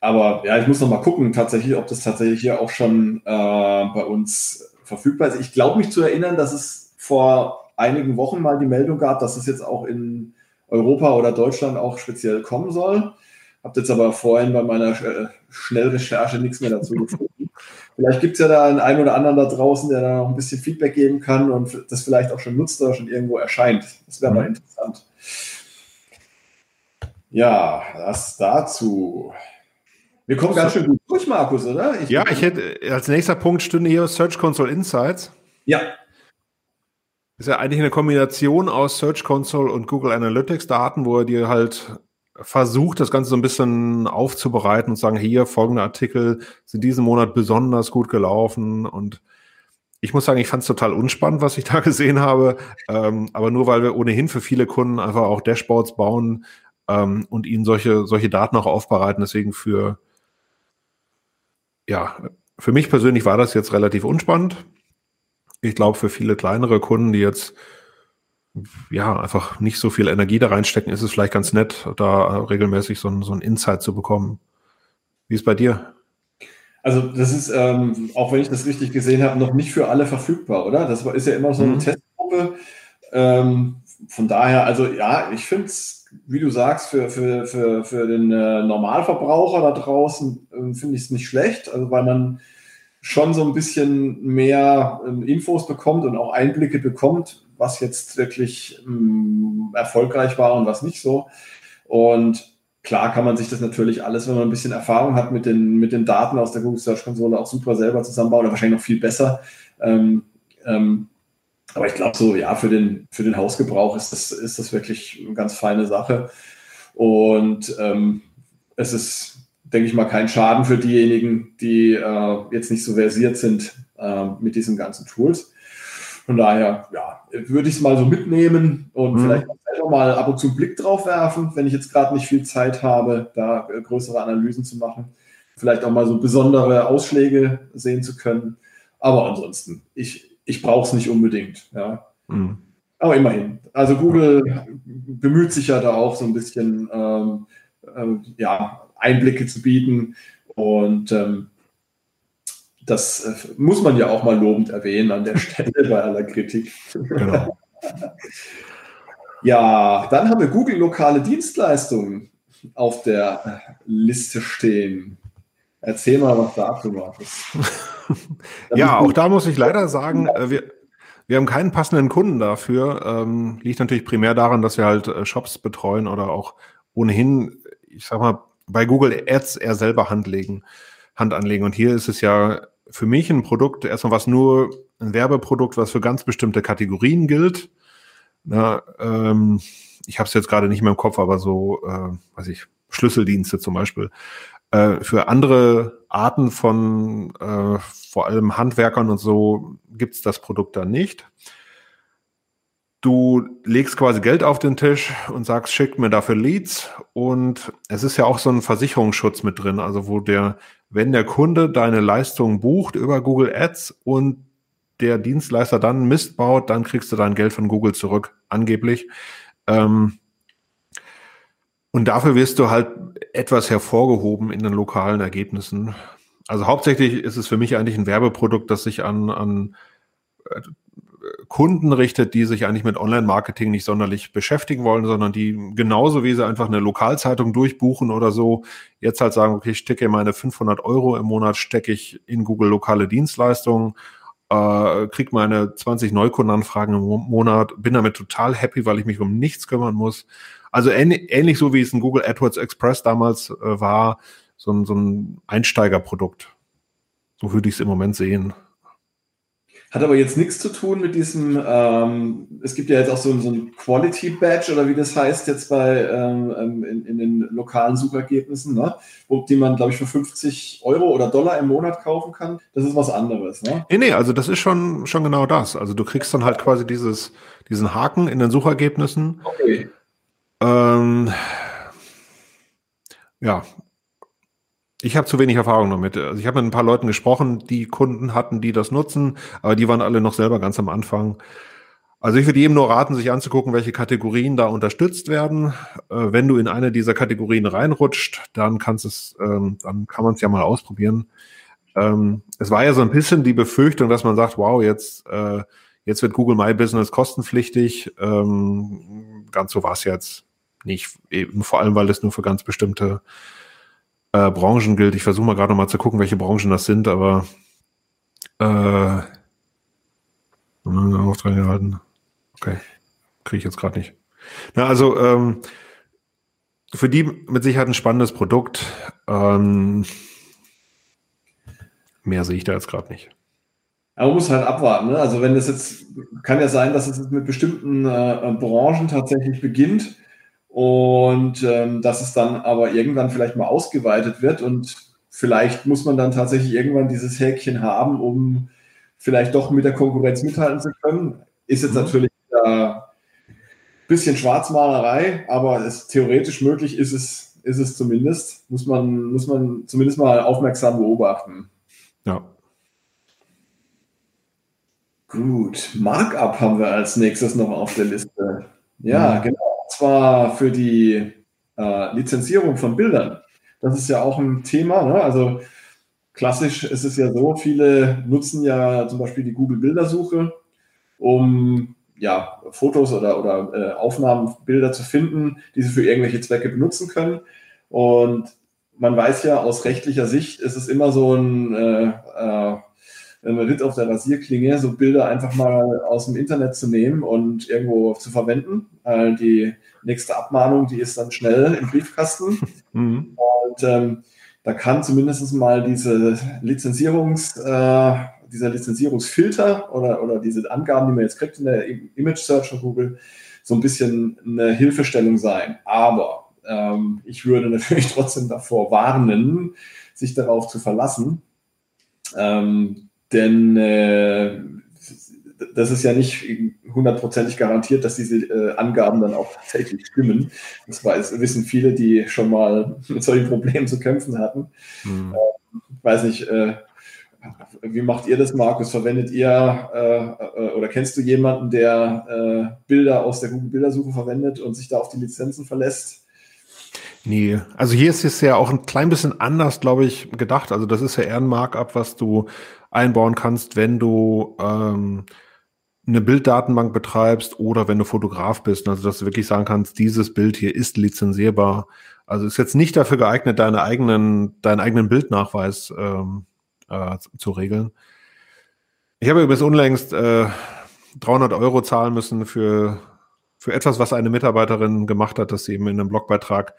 Aber ja, ich muss noch mal gucken, tatsächlich, ob das tatsächlich hier auch schon äh, bei uns verfügbar ist. Ich glaube mich zu erinnern, dass es vor einigen Wochen mal die Meldung gab, dass es jetzt auch in Europa oder Deutschland auch speziell kommen soll. Habt jetzt aber vorhin bei meiner äh, Schnellrecherche nichts mehr dazu gefunden. Vielleicht gibt es ja da einen, einen oder anderen da draußen, der da noch ein bisschen Feedback geben kann und das vielleicht auch schon nutzt oder schon irgendwo erscheint. Das wäre mal mhm. interessant. Ja, das dazu. Wir kommen ganz schön gut durch, Markus, oder? Ich ja, ich hätte als nächster Punkt stünde hier Search Console Insights. Ja. Ist ja eigentlich eine Kombination aus Search Console und Google Analytics Daten, wo er dir halt versucht, das Ganze so ein bisschen aufzubereiten und sagen, hier folgende Artikel sind diesen Monat besonders gut gelaufen und ich muss sagen, ich fand es total unspannend, was ich da gesehen habe. Ähm, aber nur weil wir ohnehin für viele Kunden einfach auch Dashboards bauen ähm, und ihnen solche, solche Daten auch aufbereiten. Deswegen für, ja, für mich persönlich war das jetzt relativ unspannend. Ich glaube, für viele kleinere Kunden, die jetzt ja einfach nicht so viel Energie da reinstecken, ist es vielleicht ganz nett, da regelmäßig so ein, so ein Insight zu bekommen. Wie ist bei dir? Also das ist, ähm, auch wenn ich das richtig gesehen habe, noch nicht für alle verfügbar, oder? Das ist ja immer so eine mhm. Testgruppe. Ähm, von daher, also ja, ich finde es wie du sagst, für, für, für, für den äh, Normalverbraucher da draußen äh, finde ich es nicht schlecht, also weil man schon so ein bisschen mehr äh, Infos bekommt und auch Einblicke bekommt, was jetzt wirklich ähm, erfolgreich war und was nicht so. Und klar kann man sich das natürlich alles, wenn man ein bisschen Erfahrung hat mit den, mit den Daten aus der Google Search Konsole, auch super selber zusammenbauen oder wahrscheinlich noch viel besser. Ähm, ähm, aber ich glaube so, ja, für den, für den Hausgebrauch ist das, ist das wirklich eine ganz feine Sache. Und ähm, es ist, denke ich mal, kein Schaden für diejenigen, die äh, jetzt nicht so versiert sind äh, mit diesen ganzen Tools. Von daher, ja, würde ich es mal so mitnehmen und mhm. vielleicht auch mal ab und zu einen Blick drauf werfen, wenn ich jetzt gerade nicht viel Zeit habe, da äh, größere Analysen zu machen. Vielleicht auch mal so besondere Ausschläge sehen zu können. Aber ansonsten, ich, ich brauche es nicht unbedingt. Ja. Mhm. Aber immerhin. Also Google bemüht sich ja da auch so ein bisschen ähm, äh, ja, Einblicke zu bieten. Und ähm, das äh, muss man ja auch mal lobend erwähnen an der Stelle bei aller Kritik. Genau. ja, dann haben wir Google lokale Dienstleistungen auf der Liste stehen. Erzähl mal was dazu, Markus. ja, auch da muss ich leider sagen, äh, wir, wir haben keinen passenden Kunden dafür. Ähm, liegt natürlich primär daran, dass wir halt äh, Shops betreuen oder auch ohnehin, ich sag mal, bei Google Ads eher selber Hand legen, Hand anlegen. Und hier ist es ja für mich ein Produkt, erstmal was nur ein Werbeprodukt, was für ganz bestimmte Kategorien gilt. Na, ähm, ich habe es jetzt gerade nicht mehr im Kopf, aber so, äh, weiß ich, Schlüsseldienste zum Beispiel. Äh, für andere Arten von äh, vor allem Handwerkern und so gibt's das Produkt dann nicht. Du legst quasi Geld auf den Tisch und sagst, schick mir dafür Leads. Und es ist ja auch so ein Versicherungsschutz mit drin, also wo der, wenn der Kunde deine Leistung bucht über Google Ads und der Dienstleister dann Mist baut, dann kriegst du dein Geld von Google zurück, angeblich. Ähm, und dafür wirst du halt etwas hervorgehoben in den lokalen Ergebnissen. Also hauptsächlich ist es für mich eigentlich ein Werbeprodukt, das sich an, an äh, Kunden richtet, die sich eigentlich mit Online-Marketing nicht sonderlich beschäftigen wollen, sondern die genauso wie sie einfach eine Lokalzeitung durchbuchen oder so, jetzt halt sagen, okay, ich stecke meine 500 Euro im Monat, stecke ich in Google lokale Dienstleistungen, äh, kriege meine 20 Neukundenanfragen im Monat, bin damit total happy, weil ich mich um nichts kümmern muss. Also ähnlich, ähnlich so wie es ein Google AdWords Express damals äh, war, so ein, so ein Einsteigerprodukt. So würde ich es im Moment sehen. Hat aber jetzt nichts zu tun mit diesem, ähm, es gibt ja jetzt auch so, so ein Quality Badge oder wie das heißt jetzt bei ähm, ähm in, in, den lokalen Suchergebnissen, ne? Wo, die man, glaube ich, für 50 Euro oder Dollar im Monat kaufen kann. Das ist was anderes, ne? Nee, nee, also das ist schon, schon genau das. Also du kriegst dann halt quasi dieses, diesen Haken in den Suchergebnissen. Okay. Ähm, ja, ich habe zu wenig Erfahrung damit. Also ich habe mit ein paar Leuten gesprochen, die Kunden hatten, die das nutzen, aber die waren alle noch selber ganz am Anfang. Also ich würde jedem nur raten, sich anzugucken, welche Kategorien da unterstützt werden. Äh, wenn du in eine dieser Kategorien reinrutscht, dann kannst es, ähm, dann kann man es ja mal ausprobieren. Ähm, es war ja so ein bisschen die Befürchtung, dass man sagt, wow, jetzt äh, jetzt wird Google My Business kostenpflichtig. Ähm, ganz so war es jetzt nicht, eben vor allem, weil es nur für ganz bestimmte äh, Branchen gilt. Ich versuche mal gerade mal zu gucken, welche Branchen das sind, aber äh, Auftrag gehalten. Okay, kriege ich jetzt gerade nicht. Na, also ähm, für die mit Sicherheit ein spannendes Produkt. Ähm, mehr sehe ich da jetzt gerade nicht. Aber man muss halt abwarten. Ne? Also wenn das jetzt, kann ja sein, dass es mit bestimmten äh, Branchen tatsächlich beginnt und ähm, dass es dann aber irgendwann vielleicht mal ausgeweitet wird und vielleicht muss man dann tatsächlich irgendwann dieses Häkchen haben, um vielleicht doch mit der Konkurrenz mithalten zu können. Ist jetzt mhm. natürlich ein bisschen Schwarzmalerei, aber es theoretisch möglich ist es, ist es zumindest. Muss man, muss man zumindest mal aufmerksam beobachten. Ja. Gut, Markup haben wir als nächstes noch auf der Liste. Ja, mhm. genau zwar für die äh, Lizenzierung von Bildern. Das ist ja auch ein Thema. Ne? Also klassisch ist es ja so, viele nutzen ja zum Beispiel die Google-Bildersuche, um ja, Fotos oder, oder äh, Aufnahmen, Bilder zu finden, die sie für irgendwelche Zwecke benutzen können. Und man weiß ja, aus rechtlicher Sicht ist es immer so ein, äh, äh, ein Ritt auf der Rasierklinge, so Bilder einfach mal aus dem Internet zu nehmen und irgendwo zu verwenden. Äh, die nächste Abmahnung, die ist dann schnell im Briefkasten. Mhm. Und ähm, da kann zumindest mal diese Lizenzierungs, äh, dieser Lizenzierungsfilter oder, oder diese Angaben, die man jetzt kriegt in der Image Search von Google, so ein bisschen eine Hilfestellung sein. Aber ähm, ich würde natürlich trotzdem davor warnen, sich darauf zu verlassen. Ähm, denn äh, das ist ja nicht hundertprozentig garantiert, dass diese äh, Angaben dann auch tatsächlich stimmen. Das weiß, wissen viele, die schon mal mit solchen Problemen zu kämpfen hatten. Mhm. Äh, weiß nicht, äh, wie macht ihr das, Markus? Verwendet ihr äh, äh, oder kennst du jemanden, der äh, Bilder aus der Google-Bildersuche verwendet und sich da auf die Lizenzen verlässt? Nee, also hier ist es ja auch ein klein bisschen anders, glaube ich, gedacht. Also das ist ja eher ein Markup, was du einbauen kannst, wenn du ähm, eine Bilddatenbank betreibst oder wenn du Fotograf bist, also dass du wirklich sagen kannst, dieses Bild hier ist lizenzierbar. Also ist jetzt nicht dafür geeignet, deine eigenen, deinen eigenen Bildnachweis ähm, äh, zu regeln. Ich habe übrigens unlängst äh, 300 Euro zahlen müssen für, für etwas, was eine Mitarbeiterin gemacht hat, dass sie eben in einem Blogbeitrag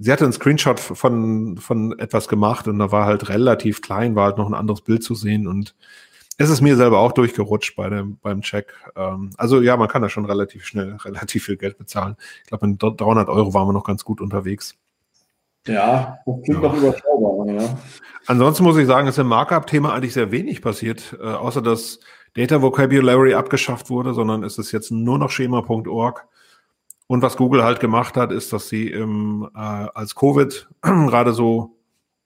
sie hatte einen Screenshot von, von etwas gemacht und da war halt relativ klein, war halt noch ein anderes Bild zu sehen und es ist mir selber auch durchgerutscht bei dem, beim Check. Ähm, also ja, man kann da schon relativ schnell relativ viel Geld bezahlen. Ich glaube, mit 300 Euro waren wir noch ganz gut unterwegs. Ja, das klingt doch überschaubar. Ja. Ansonsten muss ich sagen, ist im Markup-Thema eigentlich sehr wenig passiert, äh, außer dass Data Vocabulary abgeschafft wurde, sondern es ist jetzt nur noch schema.org. Und was Google halt gemacht hat, ist, dass sie im, äh, als Covid gerade so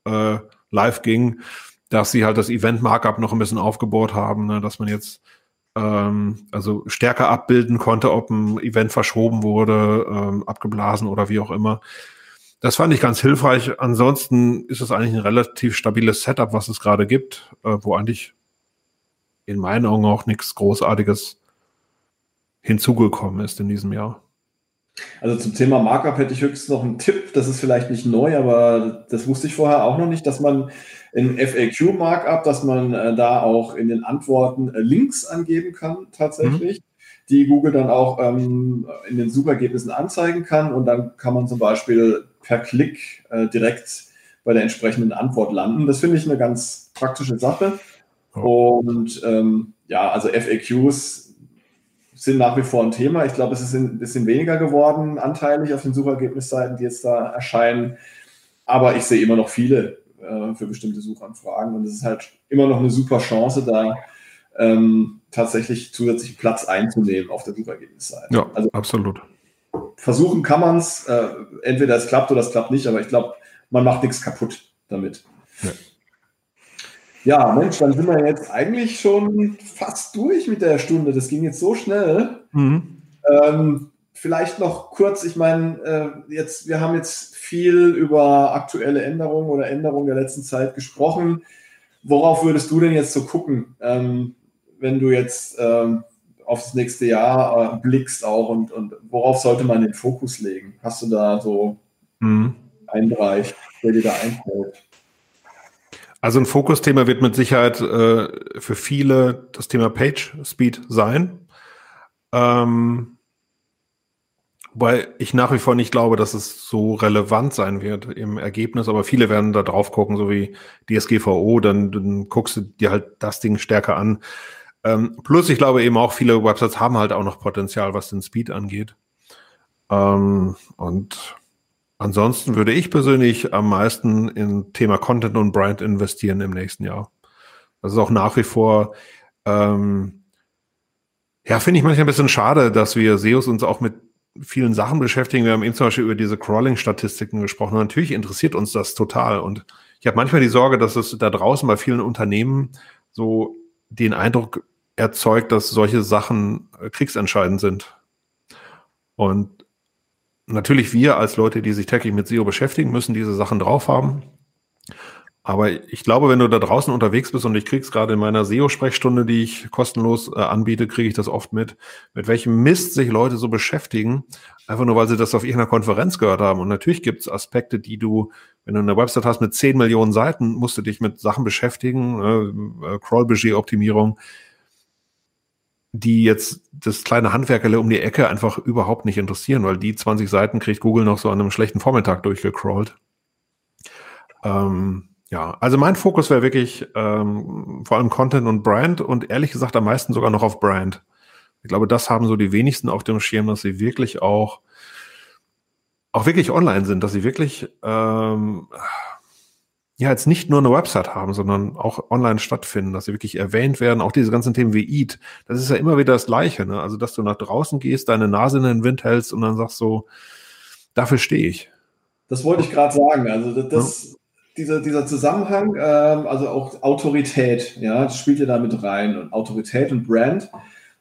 äh, live ging, dass sie halt das Event-Markup noch ein bisschen aufgebohrt haben, ne, dass man jetzt ähm, also stärker abbilden konnte, ob ein Event verschoben wurde, ähm, abgeblasen oder wie auch immer. Das fand ich ganz hilfreich. Ansonsten ist es eigentlich ein relativ stabiles Setup, was es gerade gibt, äh, wo eigentlich in meinen Augen auch nichts Großartiges hinzugekommen ist in diesem Jahr. Also zum Thema Markup hätte ich höchstens noch einen Tipp. Das ist vielleicht nicht neu, aber das wusste ich vorher auch noch nicht, dass man in FAQ-Markup, dass man äh, da auch in den Antworten äh, Links angeben kann tatsächlich, mhm. die Google dann auch ähm, in den Suchergebnissen anzeigen kann und dann kann man zum Beispiel per Klick äh, direkt bei der entsprechenden Antwort landen. Das finde ich eine ganz praktische Sache. Und ähm, ja, also FAQs sind nach wie vor ein Thema. Ich glaube, es ist ein bisschen weniger geworden, anteilig auf den Suchergebnisseiten, die jetzt da erscheinen. Aber ich sehe immer noch viele äh, für bestimmte Suchanfragen. Und es ist halt immer noch eine super Chance, da ähm, tatsächlich zusätzlich Platz einzunehmen auf der Suchergebnisseite. Ja, also, absolut. Versuchen kann man es. Äh, entweder es klappt oder es klappt nicht, aber ich glaube, man macht nichts kaputt damit. Ja. Ja, Mensch, dann sind wir jetzt eigentlich schon fast durch mit der Stunde. Das ging jetzt so schnell. Mhm. Ähm, vielleicht noch kurz, ich meine, äh, jetzt, wir haben jetzt viel über aktuelle Änderungen oder Änderungen der letzten Zeit gesprochen. Worauf würdest du denn jetzt so gucken, ähm, wenn du jetzt ähm, auf das nächste Jahr äh, blickst auch und, und worauf sollte man den Fokus legen? Hast du da so mhm. einen Bereich, der dir da einfällt? Also ein Fokusthema wird mit Sicherheit äh, für viele das Thema Page Speed sein. Ähm, weil ich nach wie vor nicht glaube, dass es so relevant sein wird im Ergebnis, aber viele werden da drauf gucken, so wie DSGVO, dann, dann guckst du dir halt das Ding stärker an. Ähm, plus, ich glaube eben auch, viele Websites haben halt auch noch Potenzial, was den Speed angeht. Ähm, und Ansonsten würde ich persönlich am meisten in Thema Content und Brand investieren im nächsten Jahr. Das ist auch nach wie vor, ähm, ja, finde ich manchmal ein bisschen schade, dass wir SEOs uns auch mit vielen Sachen beschäftigen. Wir haben eben zum Beispiel über diese Crawling-Statistiken gesprochen. Und natürlich interessiert uns das total. Und ich habe manchmal die Sorge, dass es da draußen bei vielen Unternehmen so den Eindruck erzeugt, dass solche Sachen äh, kriegsentscheidend sind. Und natürlich wir als Leute, die sich täglich mit SEO beschäftigen, müssen diese Sachen drauf haben. Aber ich glaube, wenn du da draußen unterwegs bist und ich krieg's gerade in meiner SEO-Sprechstunde, die ich kostenlos äh, anbiete, kriege ich das oft mit, mit welchem Mist sich Leute so beschäftigen, einfach nur weil sie das auf irgendeiner Konferenz gehört haben. Und natürlich gibt's Aspekte, die du, wenn du eine Website hast mit 10 Millionen Seiten, musst du dich mit Sachen beschäftigen, äh, Crawl-Budget-Optimierung, die jetzt das kleine Handwerkerle um die Ecke einfach überhaupt nicht interessieren, weil die 20 Seiten kriegt Google noch so an einem schlechten Vormittag durchgecrawlt. Ähm, ja, also mein Fokus wäre wirklich ähm, vor allem Content und Brand und ehrlich gesagt am meisten sogar noch auf Brand. Ich glaube, das haben so die wenigsten auf dem Schirm, dass sie wirklich auch auch wirklich online sind, dass sie wirklich ähm, ja jetzt nicht nur eine Website haben, sondern auch online stattfinden, dass sie wirklich erwähnt werden. Auch diese ganzen Themen wie Eat, das ist ja immer wieder das Gleiche. Ne? Also, dass du nach draußen gehst, deine Nase in den Wind hältst und dann sagst so, dafür stehe ich. Das wollte ich gerade sagen. Also, das, ja. dieser, dieser Zusammenhang, ähm, also auch Autorität, ja, das spielt ja da mit rein. Und Autorität und Brand.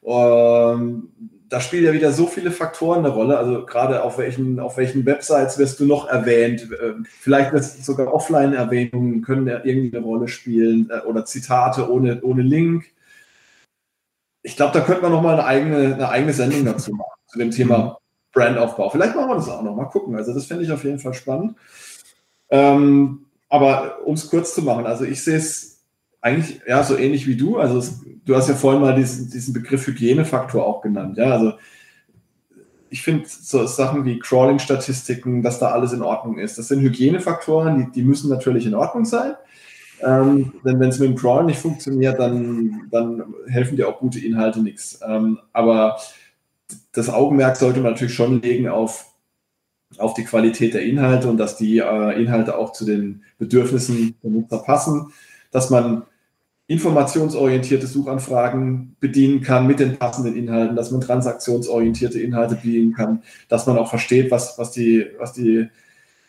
Ähm, da spielen ja wieder so viele Faktoren eine Rolle. Also gerade auf welchen, auf welchen Websites wirst du noch erwähnt? Ähm, vielleicht wirst sogar Offline-Erwähnungen können ja irgendwie eine Rolle spielen äh, oder Zitate ohne, ohne Link. Ich glaube, da könnte man nochmal eine eigene, eine eigene Sendung dazu machen, zu dem Thema Brandaufbau. Vielleicht machen wir das auch noch. Mal gucken. Also das finde ich auf jeden Fall spannend. Ähm, aber um es kurz zu machen, also ich sehe es eigentlich ja so ähnlich wie du. Also es, du hast ja vorhin mal diesen, diesen Begriff Hygienefaktor auch genannt. Ja, also ich finde so Sachen wie Crawling-Statistiken, dass da alles in Ordnung ist. Das sind Hygienefaktoren, die, die müssen natürlich in Ordnung sein. Ähm, denn wenn es mit dem Crawlen nicht funktioniert, dann, dann helfen dir auch gute Inhalte nichts. Ähm, aber das Augenmerk sollte man natürlich schon legen auf auf die Qualität der Inhalte und dass die äh, Inhalte auch zu den Bedürfnissen der Nutzer passen, dass man informationsorientierte Suchanfragen bedienen kann mit den passenden Inhalten, dass man transaktionsorientierte Inhalte bedienen kann, dass man auch versteht, was, was, die, was die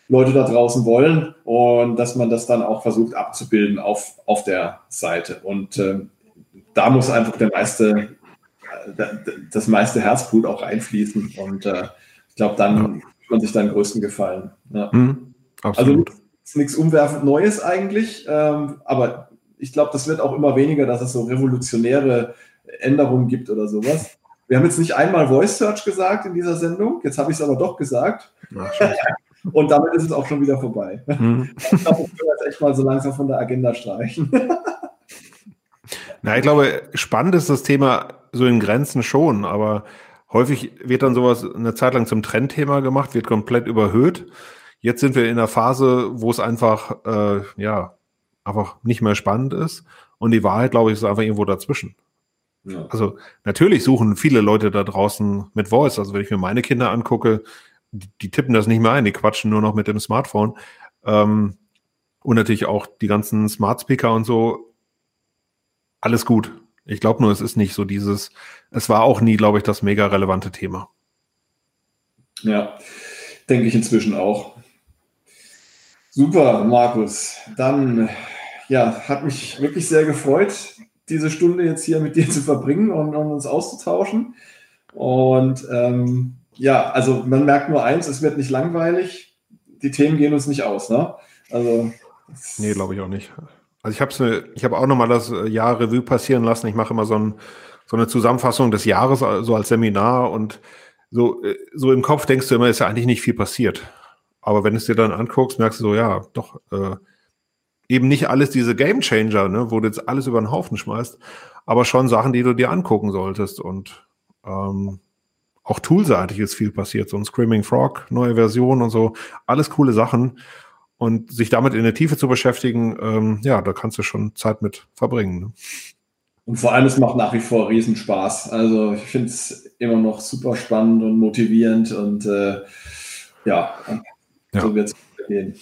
Leute da draußen wollen und dass man das dann auch versucht abzubilden auf, auf der Seite. Und äh, da muss einfach der meiste, das meiste Herzblut auch einfließen. Und äh, ich glaube, dann ja. man sich dann größten Gefallen. Ja. Mhm, also nichts umwerfend Neues eigentlich, ähm, aber ich glaube, das wird auch immer weniger, dass es so revolutionäre Änderungen gibt oder sowas. Wir haben jetzt nicht einmal Voice Search gesagt in dieser Sendung, jetzt habe ich es aber doch gesagt. Und damit ist es auch schon wieder vorbei. Mhm. Ich glaube, ich können jetzt echt mal so langsam von der Agenda streichen. Na, ich glaube, spannend ist das Thema so in Grenzen schon, aber häufig wird dann sowas eine Zeit lang zum Trendthema gemacht, wird komplett überhöht. Jetzt sind wir in einer Phase, wo es einfach, äh, ja, einfach nicht mehr spannend ist. Und die Wahrheit, glaube ich, ist einfach irgendwo dazwischen. Ja. Also natürlich suchen viele Leute da draußen mit Voice. Also wenn ich mir meine Kinder angucke, die, die tippen das nicht mehr ein, die quatschen nur noch mit dem Smartphone. Ähm, und natürlich auch die ganzen Smart Speaker und so. Alles gut. Ich glaube nur, es ist nicht so dieses, es war auch nie, glaube ich, das mega relevante Thema. Ja, denke ich inzwischen auch. Super, Markus. Dann ja, hat mich wirklich sehr gefreut, diese Stunde jetzt hier mit dir zu verbringen und, und uns auszutauschen. Und ähm, ja, also man merkt nur eins, es wird nicht langweilig. Die Themen gehen uns nicht aus, ne? Also. Nee, glaube ich auch nicht. Also ich habe ich habe auch nochmal das Jahr Revue passieren lassen. Ich mache immer so, ein, so eine Zusammenfassung des Jahres, so also als Seminar und so, äh, so im Kopf denkst du immer, ist ja eigentlich nicht viel passiert. Aber wenn du es dir dann anguckst, merkst du so, ja, doch, äh, eben nicht alles diese Game Changer, ne, wo du jetzt alles über den Haufen schmeißt, aber schon Sachen, die du dir angucken solltest. Und ähm, auch toolseitig ist viel passiert. So ein Screaming Frog, neue Version und so, alles coole Sachen. Und sich damit in der Tiefe zu beschäftigen, ähm, ja, da kannst du schon Zeit mit verbringen. Ne? Und vor allem, es macht nach wie vor Riesenspaß. Also ich finde es immer noch super spannend und motivierend und äh, ja, ja, so wird es gehen.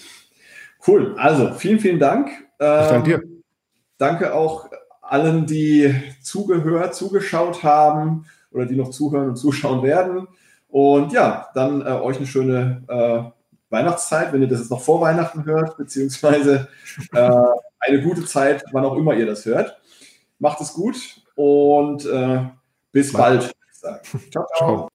Cool. Also vielen, vielen Dank. Ähm, danke dir. Danke auch allen, die zugehört, zugeschaut haben oder die noch zuhören und zuschauen werden. Und ja, dann äh, euch eine schöne äh, Weihnachtszeit, wenn ihr das jetzt noch vor Weihnachten hört, beziehungsweise äh, eine gute Zeit, wann auch immer ihr das hört. Macht es gut und äh, bis bald. ciao. ciao. ciao.